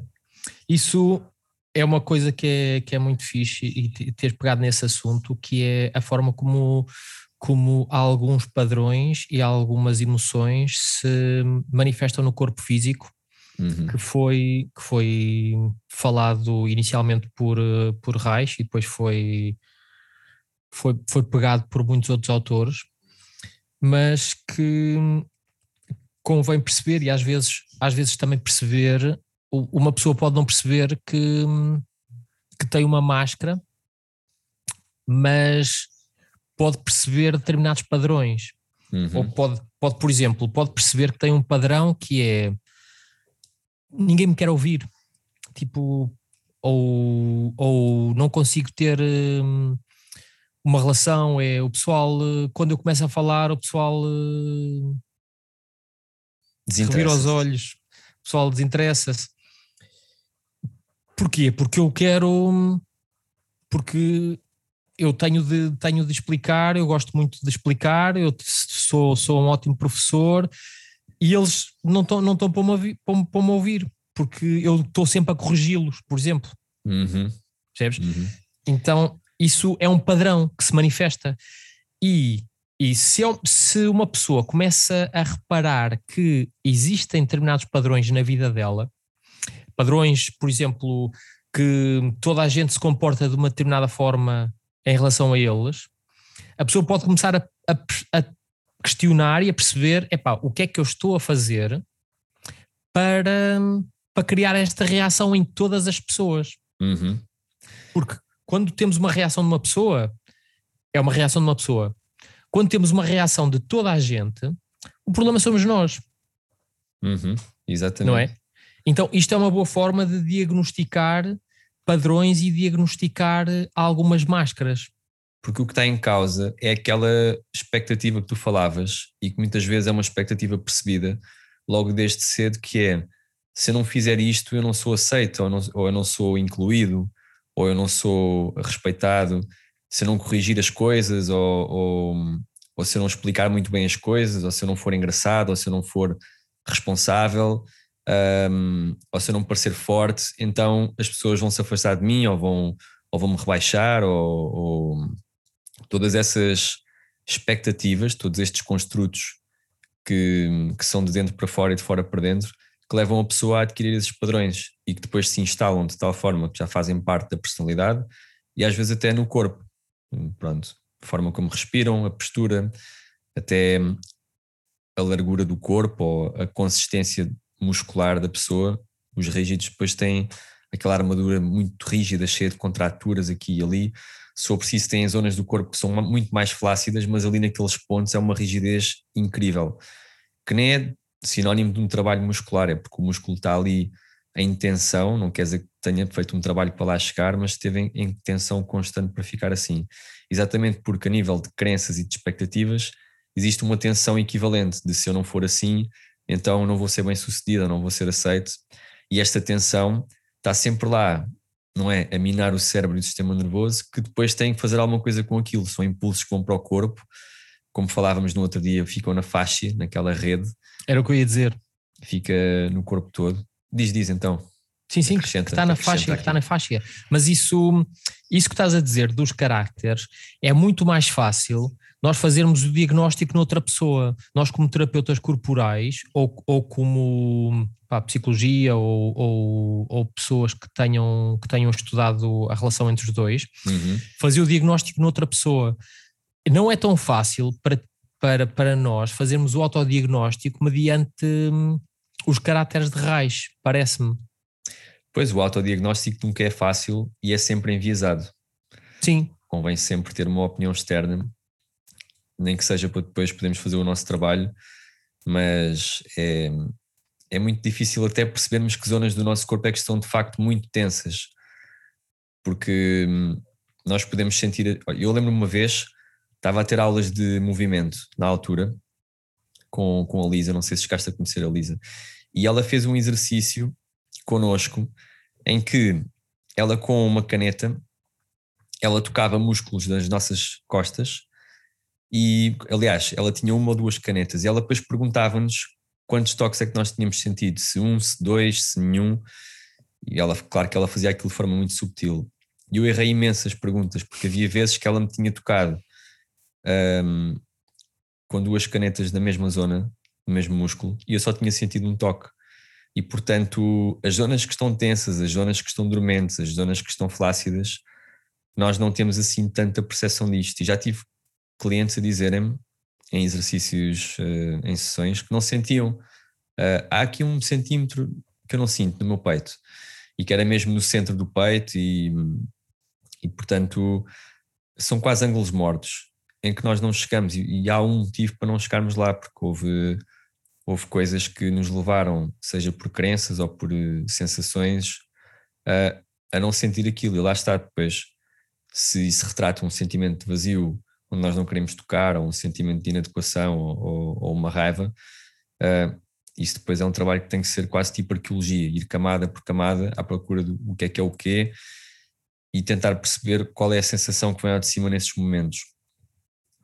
Isso é uma coisa que é, que é muito fixe e ter pegado nesse assunto, que é a forma como, como alguns padrões e algumas emoções se manifestam no corpo físico, uhum. que, foi, que foi falado inicialmente por, por Reich e depois foi foi, foi pegado por muitos outros autores, mas que convém perceber e às vezes, às vezes também perceber, uma pessoa pode não perceber que, que tem uma máscara, mas pode perceber determinados padrões. Uhum. Ou pode, pode, por exemplo, pode perceber que tem um padrão que é ninguém me quer ouvir. Tipo, ou, ou não consigo ter hum, uma relação, é o pessoal, eh, quando eu começo a falar, o pessoal uh, revira os olhos, o pessoal desinteressa-se. Porquê? Porque eu quero, porque eu tenho de, tenho de explicar, eu gosto muito de explicar, eu sou, sou um ótimo professor e eles não estão não para, me para me ouvir, porque eu estou sempre a corrigi-los, por exemplo. Uhum. Percebes? Uhum. Então isso é um padrão que se manifesta. E, e se, se uma pessoa começa a reparar que existem determinados padrões na vida dela, padrões, por exemplo, que toda a gente se comporta de uma determinada forma em relação a eles, a pessoa pode começar a, a, a questionar e a perceber, epá, o que é que eu estou a fazer para, para criar esta reação em todas as pessoas. Uhum. Porque quando temos uma reação de uma pessoa, é uma reação de uma pessoa. Quando temos uma reação de toda a gente, o problema somos nós. Uhum, exatamente. Não é? Então, isto é uma boa forma de diagnosticar padrões e diagnosticar algumas máscaras. Porque o que está em causa é aquela expectativa que tu falavas e que muitas vezes é uma expectativa percebida logo desde cedo, que é se eu não fizer isto, eu não sou aceito ou, não, ou eu não sou incluído ou eu não sou respeitado se eu não corrigir as coisas, ou, ou, ou, se eu não explicar muito bem as coisas, ou se eu não for engraçado, ou se eu não for responsável, um, ou se eu não parecer forte, então as pessoas vão se afastar de mim, ou vão, ou vão me rebaixar, ou, ou todas essas expectativas, todos estes construtos que, que são de dentro para fora e de fora para dentro, que levam a pessoa a adquirir esses padrões e que depois se instalam de tal forma que já fazem parte da personalidade e às vezes até no corpo. Pronto, a forma como respiram, a postura, até a largura do corpo ou a consistência muscular da pessoa. Os rígidos depois têm aquela armadura muito rígida, cheia de contraturas aqui e ali. Se for preciso, tem zonas do corpo que são muito mais flácidas, mas ali naqueles pontos é uma rigidez incrível, que nem é sinónimo de um trabalho muscular, é porque o músculo está ali em tensão, não quer dizer que tenha feito um trabalho para lá chegar, mas esteve em, em tensão constante para ficar assim. Exatamente porque a nível de crenças e de expectativas existe uma tensão equivalente de se eu não for assim, então não vou ser bem sucedido, não vou ser aceito. E esta tensão está sempre lá, não é? A minar o cérebro e o sistema nervoso, que depois tem que fazer alguma coisa com aquilo. São impulsos que vão para o corpo, como falávamos no outro dia, ficam na faixa, naquela rede. Era o que eu ia dizer. Fica no corpo todo. Diz, diz então. Sim, sim, que está na faixa, que está na faixa. Mas isso, isso que estás a dizer dos caracteres é muito mais fácil nós fazermos o diagnóstico noutra pessoa. Nós, como terapeutas corporais ou, ou como pá, psicologia ou, ou, ou, pessoas que tenham, que tenham estudado a relação entre os dois, uhum. fazer o diagnóstico noutra pessoa. Não é tão fácil para, para, para nós fazermos o autodiagnóstico mediante hum, os caracteres de raiz, parece-me. Pois, o autodiagnóstico nunca é fácil e é sempre enviesado. Sim. Convém sempre ter uma opinião externa, nem que seja para depois podermos fazer o nosso trabalho, mas é, é muito difícil até percebermos que zonas do nosso corpo é que estão de facto muito tensas. Porque hum, nós podemos sentir. Eu lembro-me uma vez, estava a ter aulas de movimento na altura, com, com a Lisa, não sei se chegaste a conhecer a Lisa, e ela fez um exercício connosco em que ela com uma caneta ela tocava músculos das nossas costas e aliás ela tinha uma ou duas canetas. E ela depois perguntava-nos quantos toques é que nós tínhamos sentido, se um, se dois, se nenhum. E ela, claro que ela fazia aquilo de forma muito subtil. E eu errei imensas perguntas porque havia vezes que ela me tinha tocado um, com duas canetas na mesma zona, no mesmo músculo, e eu só tinha sentido um toque. E portanto, as zonas que estão tensas, as zonas que estão dormentes, as zonas que estão flácidas, nós não temos assim tanta percepção disto. E já tive clientes a dizerem-me em exercícios, uh, em sessões, que não sentiam. Uh, há aqui um centímetro que eu não sinto no meu peito e que era mesmo no centro do peito e, e portanto são quase ângulos mortos em que nós não chegamos, e, e há um motivo para não chegarmos lá, porque houve, houve coisas que nos levaram, seja por crenças ou por uh, sensações, a, a não sentir aquilo. E lá está depois, se se retrata um sentimento de vazio, onde nós não queremos tocar, ou um sentimento de inadequação, ou, ou uma raiva, uh, isso depois é um trabalho que tem que ser quase tipo arqueologia, ir camada por camada à procura do que é que é o quê e tentar perceber qual é a sensação que vem ao de cima nesses momentos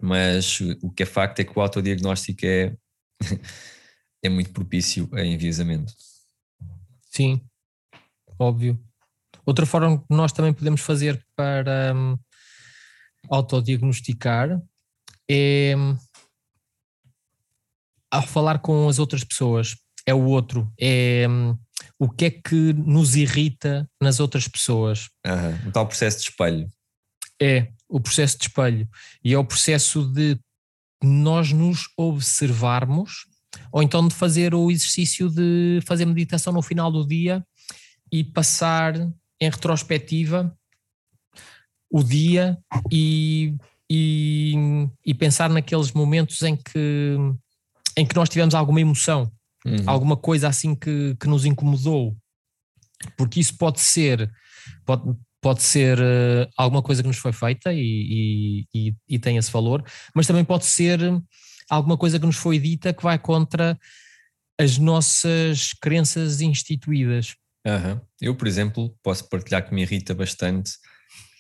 mas o que é facto é que o autodiagnóstico é, é muito propício a enviesamento. Sim, óbvio. Outra forma que nós também podemos fazer para um, autodiagnosticar é hum, ao falar com as outras pessoas, é o outro, é um, o que é que nos irrita nas outras pessoas. Uhum, um tal processo de espelho. É, o processo de espelho. E é o processo de nós nos observarmos, ou então de fazer o exercício de fazer meditação no final do dia e passar em retrospectiva o dia e, e, e pensar naqueles momentos em que, em que nós tivemos alguma emoção, uhum. alguma coisa assim que, que nos incomodou. Porque isso pode ser, pode, pode ser uh, alguma coisa que nos foi feita e, e, e, tem esse valor, mas também pode ser alguma coisa que nos foi dita que vai contra as nossas crenças instituídas. Uhum. Eu, por exemplo, posso partilhar que me irrita bastante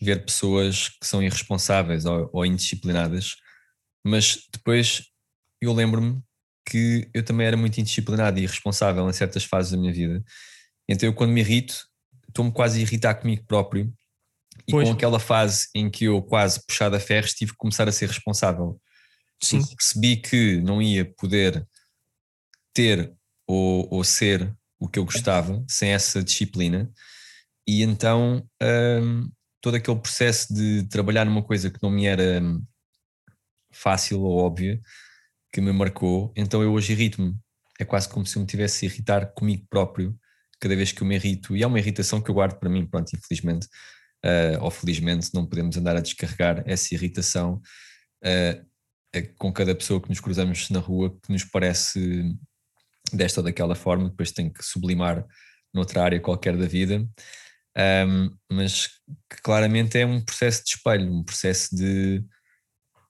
ver pessoas que são irresponsáveis ou, ou indisciplinadas, mas depois eu lembro-me que eu também era muito indisciplinado e irresponsável em certas fases da minha vida. Então eu quando me irrito, estou-me quase a irritar comigo próprio. E pois. com aquela fase em que eu quase puxado a ferros tive que começar a ser responsável. Sim. Percebi que não ia poder ter ou, ou ser o que eu gostava sem essa disciplina. E então hum, todo aquele processo de trabalhar numa coisa que não me era fácil ou óbvia, que me marcou, então eu hoje irrito-me. É quase como se eu me tivesse a irritar comigo próprio cada vez que eu me irrito, e é uma irritação que eu guardo para mim, pronto, infelizmente, uh, ou felizmente, não podemos andar a descarregar essa irritação uh, com cada pessoa que nos cruzamos na rua, que nos parece desta ou daquela forma, depois tem que sublimar noutra área qualquer da vida. Um, mas que claramente é um processo de espelho, um processo de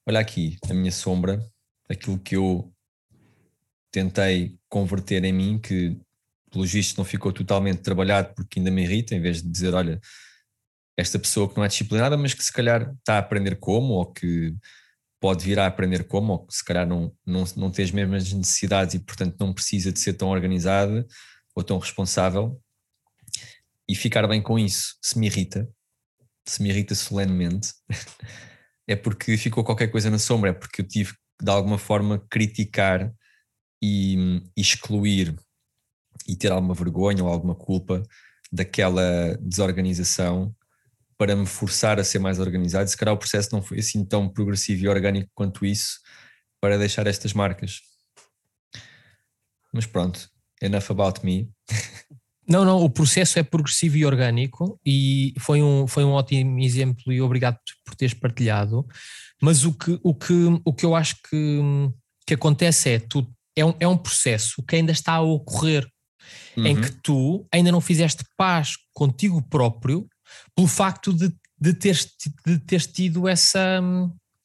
olha aqui, a minha sombra, aquilo que eu tentei converter em mim, que pelo visto não ficou totalmente trabalhado porque ainda me irrita, em vez de dizer, olha, esta pessoa que não é disciplinada, mas que se calhar está a aprender como, ou que pode vir a aprender como, ou que se calhar não, não, não tem as mesmas necessidades e, portanto, não precisa de ser tão organizada ou tão responsável, e ficar bem com isso, se me irrita, se me irrita solenemente, é porque ficou qualquer coisa na sombra, é porque eu tive de alguma forma criticar e, e excluir e ter alguma vergonha ou alguma culpa daquela desorganização para me forçar a ser mais organizado. Se calhar o processo não foi assim tão progressivo e orgânico quanto isso para deixar estas marcas. Mas pronto, enough about me. Não, não, o processo é progressivo e orgânico e foi um, foi um ótimo exemplo e obrigado por teres partilhado. Mas o que, o que, o que eu acho que, que acontece é, tu, é, um, é um processo que ainda está a ocorrer, uhum. em que tu ainda não fizeste paz contigo próprio pelo facto de, de, teres, de teres tido essa,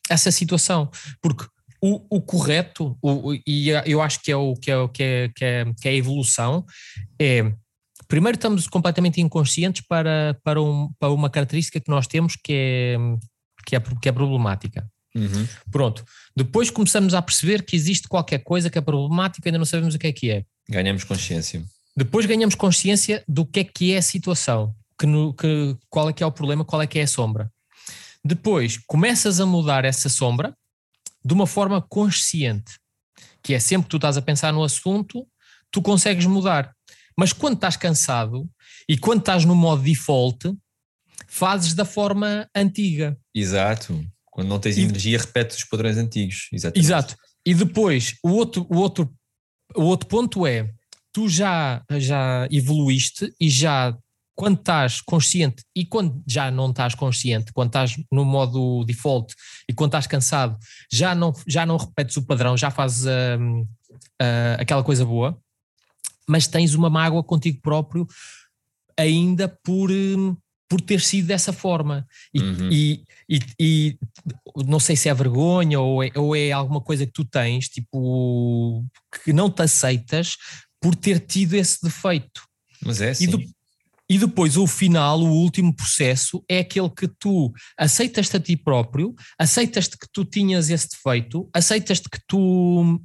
essa situação. Porque o, o correto, o, e eu acho que é o que é, que é, que é, que é a evolução, é primeiro estamos completamente inconscientes para, para, um, para uma característica que nós temos que é, que é, que é problemática. Uhum. Pronto. Depois começamos a perceber que existe qualquer coisa que é problemática e ainda não sabemos o que é que é. Ganhamos consciência. Depois ganhamos consciência do que é que é a situação, que, no, que qual é que é o problema, qual é que é a sombra. Depois começas a mudar essa sombra de uma forma consciente, que é sempre que tu estás a pensar no assunto, tu consegues mudar. Mas quando estás cansado e quando estás no modo default, fazes da forma antiga. Exato. Quando não tens e, energia, repetes os padrões antigos. Exatamente. Exato. E depois, o outro, o outro, o outro ponto é, tu já, já evoluíste e já, quando estás consciente e quando já não estás consciente, quando estás no modo default e quando estás cansado, já não, já não repetes o padrão, já fazes uh, uh, aquela coisa boa, mas tens uma mágoa contigo próprio ainda por, hum, por ter sido dessa forma. E, uhum. e, e, e, não sei se é vergonha ou é, ou é alguma coisa que tu tens, tipo, que não te aceitas por ter tido esse defeito. Mas é assim. E, e depois o final, o último processo, é aquele que tu aceitas-te a ti próprio, aceitas-te que tu tinhas esse defeito, aceitas-te que tu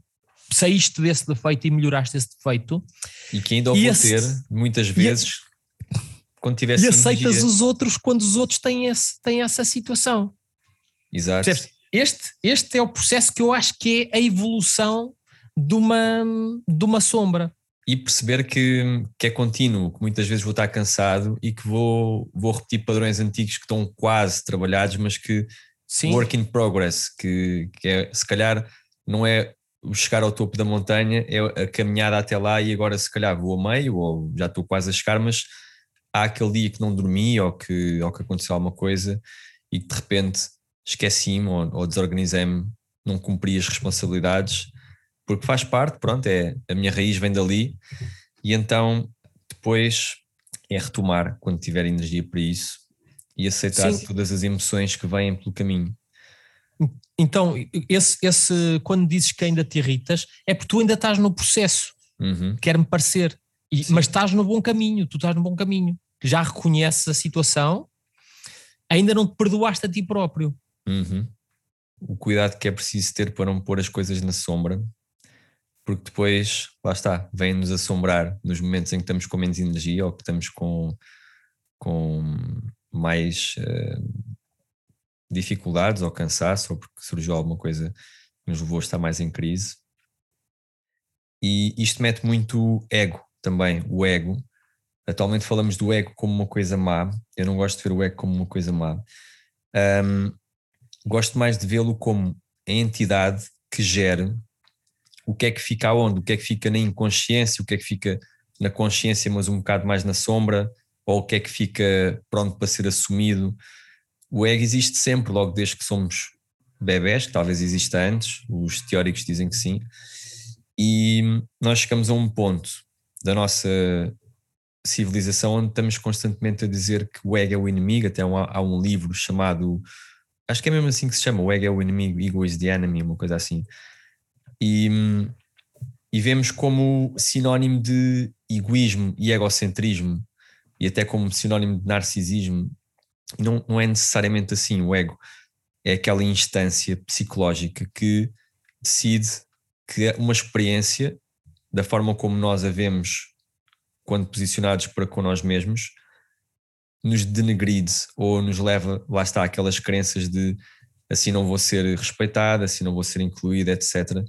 saíste desse defeito e melhoraste esse defeito. E que ainda o vou ter muitas vezes e, quando tivesse. E aceitas energia. os outros quando os outros têm, esse, têm essa situação. Exato. Este, este é o processo que eu acho que é a evolução de uma, de uma sombra. E perceber que, que é contínuo, que muitas vezes vou estar cansado e que vou, vou repetir padrões antigos que estão quase trabalhados, mas que Sim. work in progress, que, que é, se calhar não é chegar ao topo da montanha é a caminhada até lá e agora se calhar vou a meio ou já estou quase a chegar, mas há aquele dia que não dormi ou que, ou que aconteceu alguma coisa e que de repente esqueci-me ou, ou desorganizei-me, não cumpri as responsabilidades, porque faz parte, pronto, é, a minha raiz vem dali e então depois é retomar quando tiver energia para isso e aceitar Sim. todas as emoções que vêm pelo caminho. Então, esse, esse, quando dizes que ainda te irritas, é porque tu ainda estás no processo, uhum. quer-me parecer, e, mas estás no bom caminho, tu estás no bom caminho, já reconheces a situação, ainda não te perdoaste a ti próprio. Uhum. O cuidado que é preciso ter para não pôr as coisas na sombra, porque depois, lá está, vem-nos assombrar nos momentos em que estamos com menos energia ou que estamos com, com mais. Uh, dificuldades ou cansaço, ou porque surgiu alguma coisa que nos levou a estar mais em crise. E isto mete muito ego também, o ego. Atualmente falamos do ego como uma coisa má. Eu não gosto de ver o ego como uma coisa má. Um, gosto mais de vê-lo como a entidade que gera o que é que fica aonde, o que é que fica na inconsciência, o que é que fica na consciência, mas um bocado mais na sombra, ou o que é que fica pronto para ser assumido. O ego existe sempre, logo desde que somos bebés, que talvez exista antes, os teóricos dizem que sim, e nós chegamos a um ponto da nossa civilização onde estamos constantemente a dizer que o ego é o inimigo, até há um livro chamado, acho que é mesmo assim que se chama, o ego é o inimigo, ego is the enemy, uma coisa assim. E, e vemos como sinónimo de egoísmo e egocentrismo, e até como sinónimo de narcisismo, não, não é necessariamente assim o ego, é aquela instância psicológica que decide que uma experiência, da forma como nós a vemos quando posicionados para com nós mesmos, nos denegride ou nos leva, lá está, aquelas crenças de assim não vou ser respeitado, assim não vou ser incluído, etc.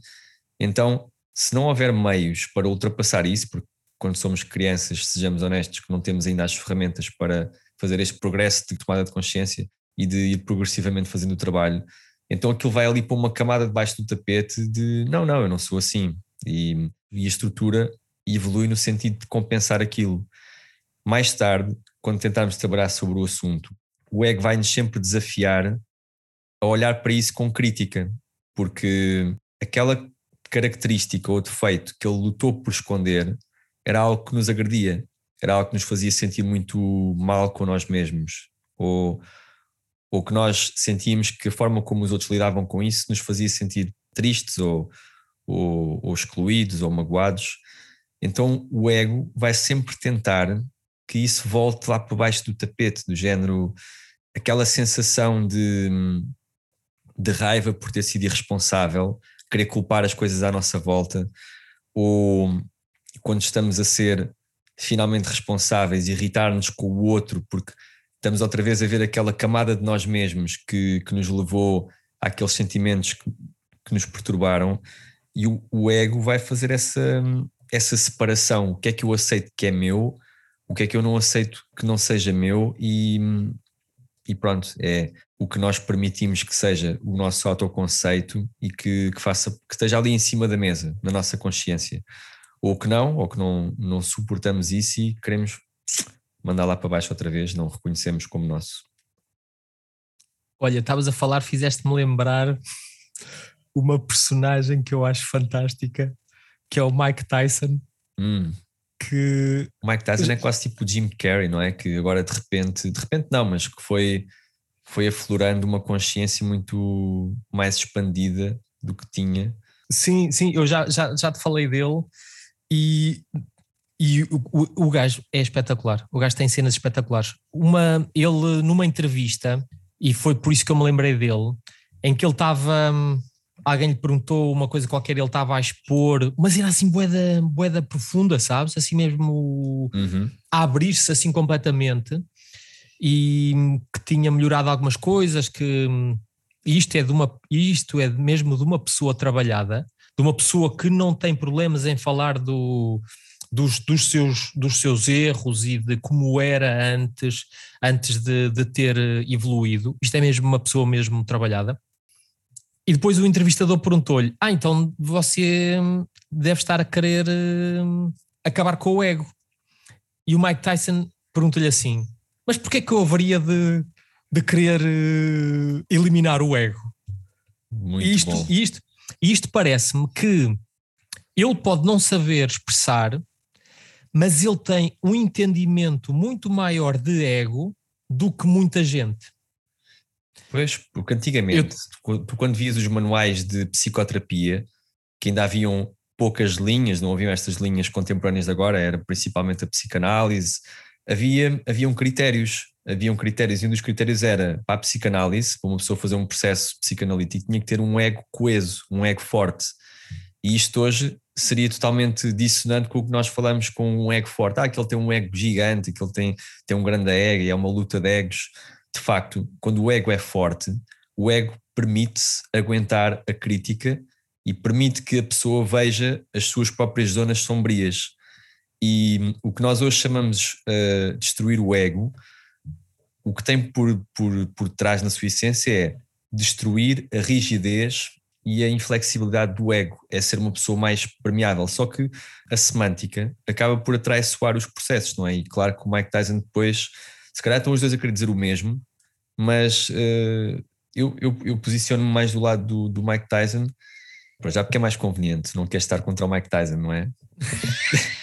Então, se não houver meios para ultrapassar isso, porque quando somos crianças, sejamos honestos, que não temos ainda as ferramentas para fazer este progresso de tomada de consciência e de ir progressivamente fazendo o trabalho, então aquilo vai ali para uma camada debaixo do tapete de não, não, eu não sou assim. E, e a estrutura evolui no sentido de compensar aquilo. Mais tarde, quando tentarmos trabalhar sobre o assunto, o ego vai-nos sempre desafiar a olhar para isso com crítica, porque aquela característica ou defeito que ele lutou por esconder era algo que nos agredia, era algo que nos fazia sentir muito mal com nós mesmos, ou, ou que nós sentíamos que a forma como os outros lidavam com isso nos fazia sentir tristes ou, ou, ou excluídos ou magoados. Então o ego vai sempre tentar que isso volte lá por baixo do tapete, do género, aquela sensação de, de raiva por ter sido irresponsável, querer culpar as coisas à nossa volta, ou quando estamos a ser finalmente responsáveis, irritar-nos com o outro, porque estamos outra vez a ver aquela camada de nós mesmos que, que nos levou àqueles sentimentos que, que nos perturbaram, e o, o ego vai fazer essa, essa separação, o que é que eu aceito que é meu, o que é que eu não aceito que não seja meu? E, e pronto, é o que nós permitimos que seja o nosso autoconceito e que, que, faça, que esteja ali em cima da mesa, na nossa consciência. Ou que não, ou que não, não suportamos isso e queremos mandar lá para baixo outra vez, não reconhecemos como nosso. Olha, estavas a falar, fizeste-me lembrar uma personagem que eu acho fantástica, que é o Mike Tyson. Hum. Que... O Mike Tyson é quase tipo o Jim Carrey, não é? Que agora de repente, de repente não, mas que foi, foi aflorando uma consciência muito mais expandida do que tinha. Sim, sim, eu já, já, já te falei dele e, e o, o, o gajo é espetacular. O gajo tem cenas espetaculares. Uma, ele numa entrevista, e foi por isso que eu me lembrei dele, em que ele estava hum, alguém lhe perguntou uma coisa qualquer, ele estava a expor, mas era assim boeda, boeda profunda, sabes? Assim mesmo uhum. a abrir-se assim completamente e que tinha melhorado algumas coisas, que isto é de uma isto é mesmo de uma pessoa trabalhada, de uma pessoa que não tem problemas em falar do, dos, dos, seus, dos seus erros e de como era antes, antes de, de ter evoluído. Isto é mesmo uma pessoa mesmo trabalhada. E depois o entrevistador perguntou-lhe: Ah, então você deve estar a querer uh, acabar com o ego. E o Mike Tyson pergunta-lhe assim: Mas porquê é que eu haveria de, de querer uh, eliminar o ego? Muito e isto, bom. isto, isto parece-me que ele pode não saber expressar, mas ele tem um entendimento muito maior de ego do que muita gente. Pois, porque antigamente, eu... quando vias os manuais de psicoterapia, que ainda haviam poucas linhas, não haviam estas linhas contemporâneas de agora, era principalmente a psicanálise, havia, haviam critérios, haviam critérios, e um dos critérios era para a psicanálise, para uma pessoa fazer um processo psicanalítico, tinha que ter um ego coeso, um ego forte. E isto hoje seria totalmente dissonante com o que nós falamos com um ego forte. Ah, que ele tem um ego gigante, que ele tem, tem um grande ego, e é uma luta de egos de facto, quando o ego é forte, o ego permite-se aguentar a crítica e permite que a pessoa veja as suas próprias zonas sombrias. E o que nós hoje chamamos uh, destruir o ego, o que tem por, por, por trás na sua essência é destruir a rigidez e a inflexibilidade do ego é ser uma pessoa mais permeável. Só que a semântica acaba por atraiçoar os processos, não é? E claro que o Mike Tyson depois, se calhar estão os dois a querer dizer o mesmo, mas uh, eu, eu, eu posiciono-me mais do lado do, do Mike Tyson, já porque é mais conveniente, não quer estar contra o Mike Tyson, não é?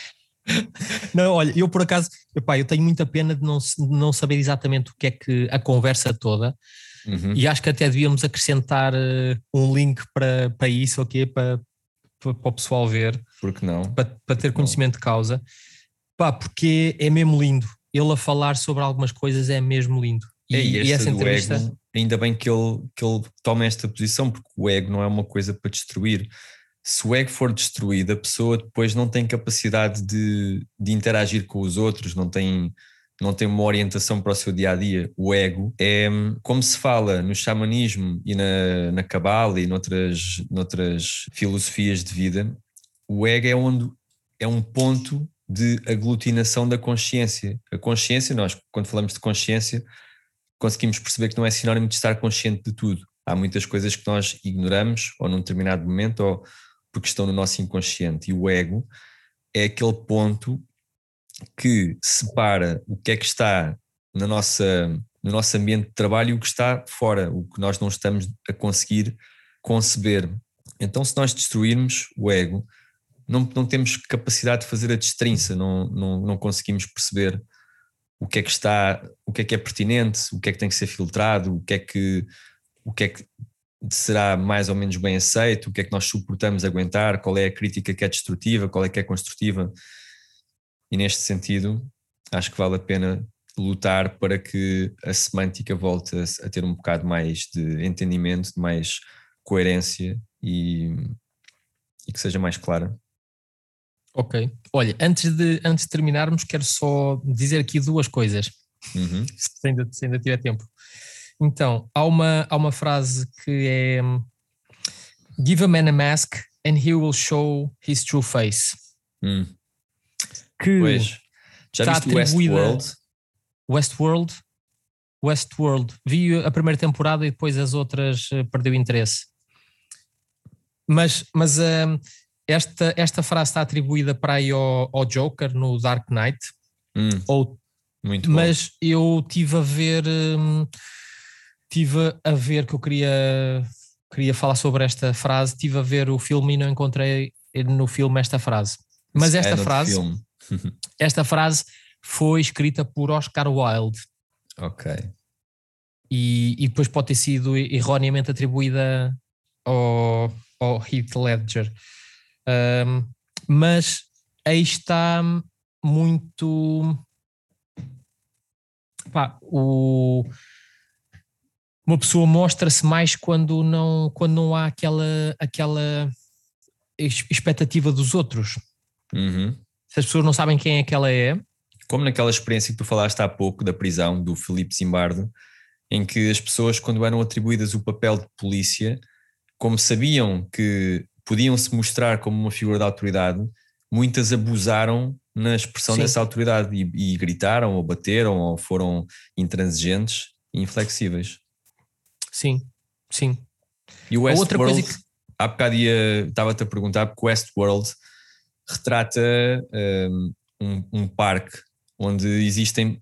Não, olha, eu por acaso, epá, eu tenho muita pena de não, de não saber exatamente o que é que a conversa toda, uhum. e acho que até devíamos acrescentar uh, um link para, para isso, ok? Para, para, para o pessoal ver. Porque não? Para, para ter conhecimento não. de causa. Pá, porque é mesmo lindo. Ele a falar sobre algumas coisas é mesmo lindo. E, é, e, e essa entrevista. Ego, ainda bem que ele, que ele toma esta posição, porque o ego não é uma coisa para destruir se o ego for destruído, a pessoa depois não tem capacidade de, de interagir com os outros, não tem, não tem uma orientação para o seu dia a dia. O ego é como se fala no xamanismo e na, na cabala e noutras, noutras filosofias de vida. O ego é onde é um ponto de aglutinação da consciência. A consciência, nós, quando falamos de consciência, conseguimos perceber que não é sinónimo de estar consciente de tudo. Há muitas coisas que nós ignoramos, ou num determinado momento, ou porque estão no nosso inconsciente. E o ego é aquele ponto que separa o que é que está na nossa, no nosso ambiente de trabalho e o que está fora, o que nós não estamos a conseguir conceber. Então, se nós destruirmos o ego, não, não temos capacidade de fazer a destrinça, não, não, não conseguimos perceber o que é que está, o que é que é pertinente, o que é que tem que ser filtrado, o que é que, o que é que será mais ou menos bem aceito, o que é que nós suportamos aguentar, qual é a crítica que é destrutiva, qual é que é construtiva. E neste sentido, acho que vale a pena lutar para que a semântica volte a, ter um bocado mais de entendimento, de mais coerência e, e que seja mais clara. Ok. Olha, antes de, antes de terminarmos, quero só dizer aqui duas coisas, uhum. se, ainda, se ainda tiver tempo. Então, há uma, há uma frase que é Give a man a mask and he will show his true face. Hum. Que pois. Já viste Westworld? Westworld? Westworld. Vi a primeira temporada e depois as outras uh, perdeu interesse. Mas, mas uh, esta, esta frase está atribuída para aí ao, ao Joker no Dark Knight. Hum. Ou, Muito mas eu tive a ver. Um, tive a ver que eu queria, queria falar sobre esta frase, tive a ver o filme e não encontrei no filme esta frase. Mas esta é frase, esta frase foi escrita por Oscar Wilde. Ok. E, e depois pode ter sido erroneamente atribuída ao, ao Heath Ledger. Um, mas aí está muito. Pá, o, uma pessoa mostra-se mais quando não, quando não há aquela, aquela expectativa dos outros. Uhum. Se as pessoas não sabem quem é que ela é. Como naquela experiência que tu falaste há pouco da prisão do Felipe Zimbardo, em que as pessoas, quando eram atribuídas o papel de polícia, como sabiam que podiam se mostrar como uma figura de autoridade, muitas abusaram na expressão Sim. dessa autoridade e, e gritaram, ou bateram, ou foram intransigentes e inflexíveis. Sim, sim. E o Westworld, outra coisa que... há bocado estava-te a perguntar, porque o Westworld retrata um, um, um parque onde existem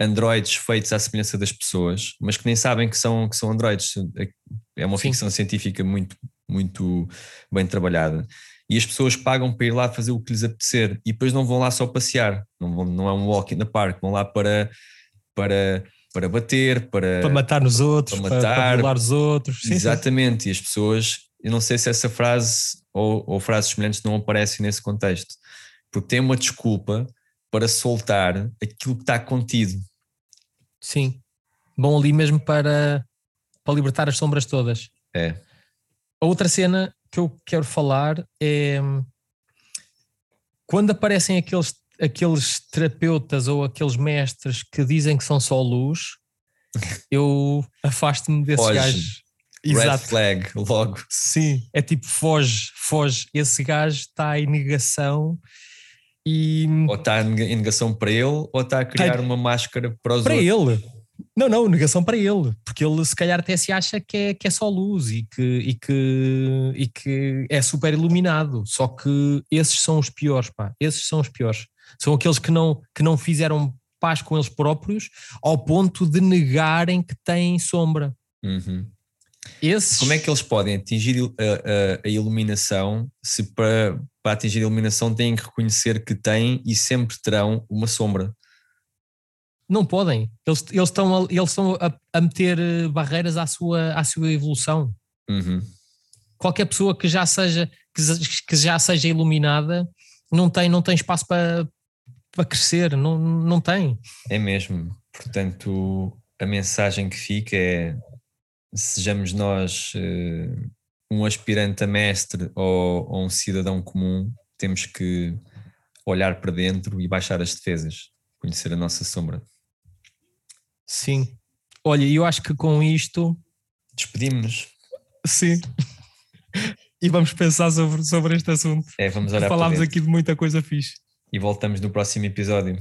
androides feitos à semelhança das pessoas, mas que nem sabem que são, que são androides. É uma Sim. ficção científica muito, muito bem trabalhada. E as pessoas pagam para ir lá fazer o que lhes apetecer e depois não vão lá só passear, não, vão, não é um walk in the park, vão lá para, para para bater, para, para matar nos outros, para, matar, para violar os outros. Sim, Exatamente, sim. e as pessoas, eu não sei se essa frase ou, ou frases semelhantes não aparecem nesse contexto, porque tem uma desculpa para soltar aquilo que está contido. Sim, bom ali mesmo para, para libertar as sombras todas. É. A outra cena que eu quero falar é quando aparecem aqueles aqueles terapeutas ou aqueles mestres que dizem que são só luz, eu afasto-me desses foge. gajos. Red flag, logo. Sim, é tipo foge, foge. Esse gajo está em negação e. Ou está em negação para ele, ou está a criar tá... uma máscara para os para outros. Para ele. Não, não, negação para ele, porque ele se calhar até se acha que é, que é só luz e que, e, que, e que é super iluminado. Só que esses são os piores, pá. Esses são os piores. São aqueles que não, que não fizeram paz com eles próprios ao ponto de negarem que têm sombra. Uhum. Esses... Como é que eles podem atingir a, a, a iluminação se para, para atingir a iluminação têm que reconhecer que têm e sempre terão uma sombra? Não podem. Eles, eles estão, a, eles estão a, a meter eh, barreiras à sua, à sua evolução. Uhum. Qualquer pessoa que já seja que, que já seja iluminada não tem, não tem espaço para, para crescer, não, não tem. É mesmo. Portanto, a mensagem que fica é sejamos nós uh, um aspirante a mestre ou, ou, um cidadão comum, temos que olhar para dentro e baixar as defesas, conhecer a nossa sombra. Sim. Olha, eu acho que com isto. Despedimos-nos. Sim. e vamos pensar sobre, sobre este assunto. É, vamos olhar Falámos aqui de muita coisa fixe. E voltamos no próximo episódio.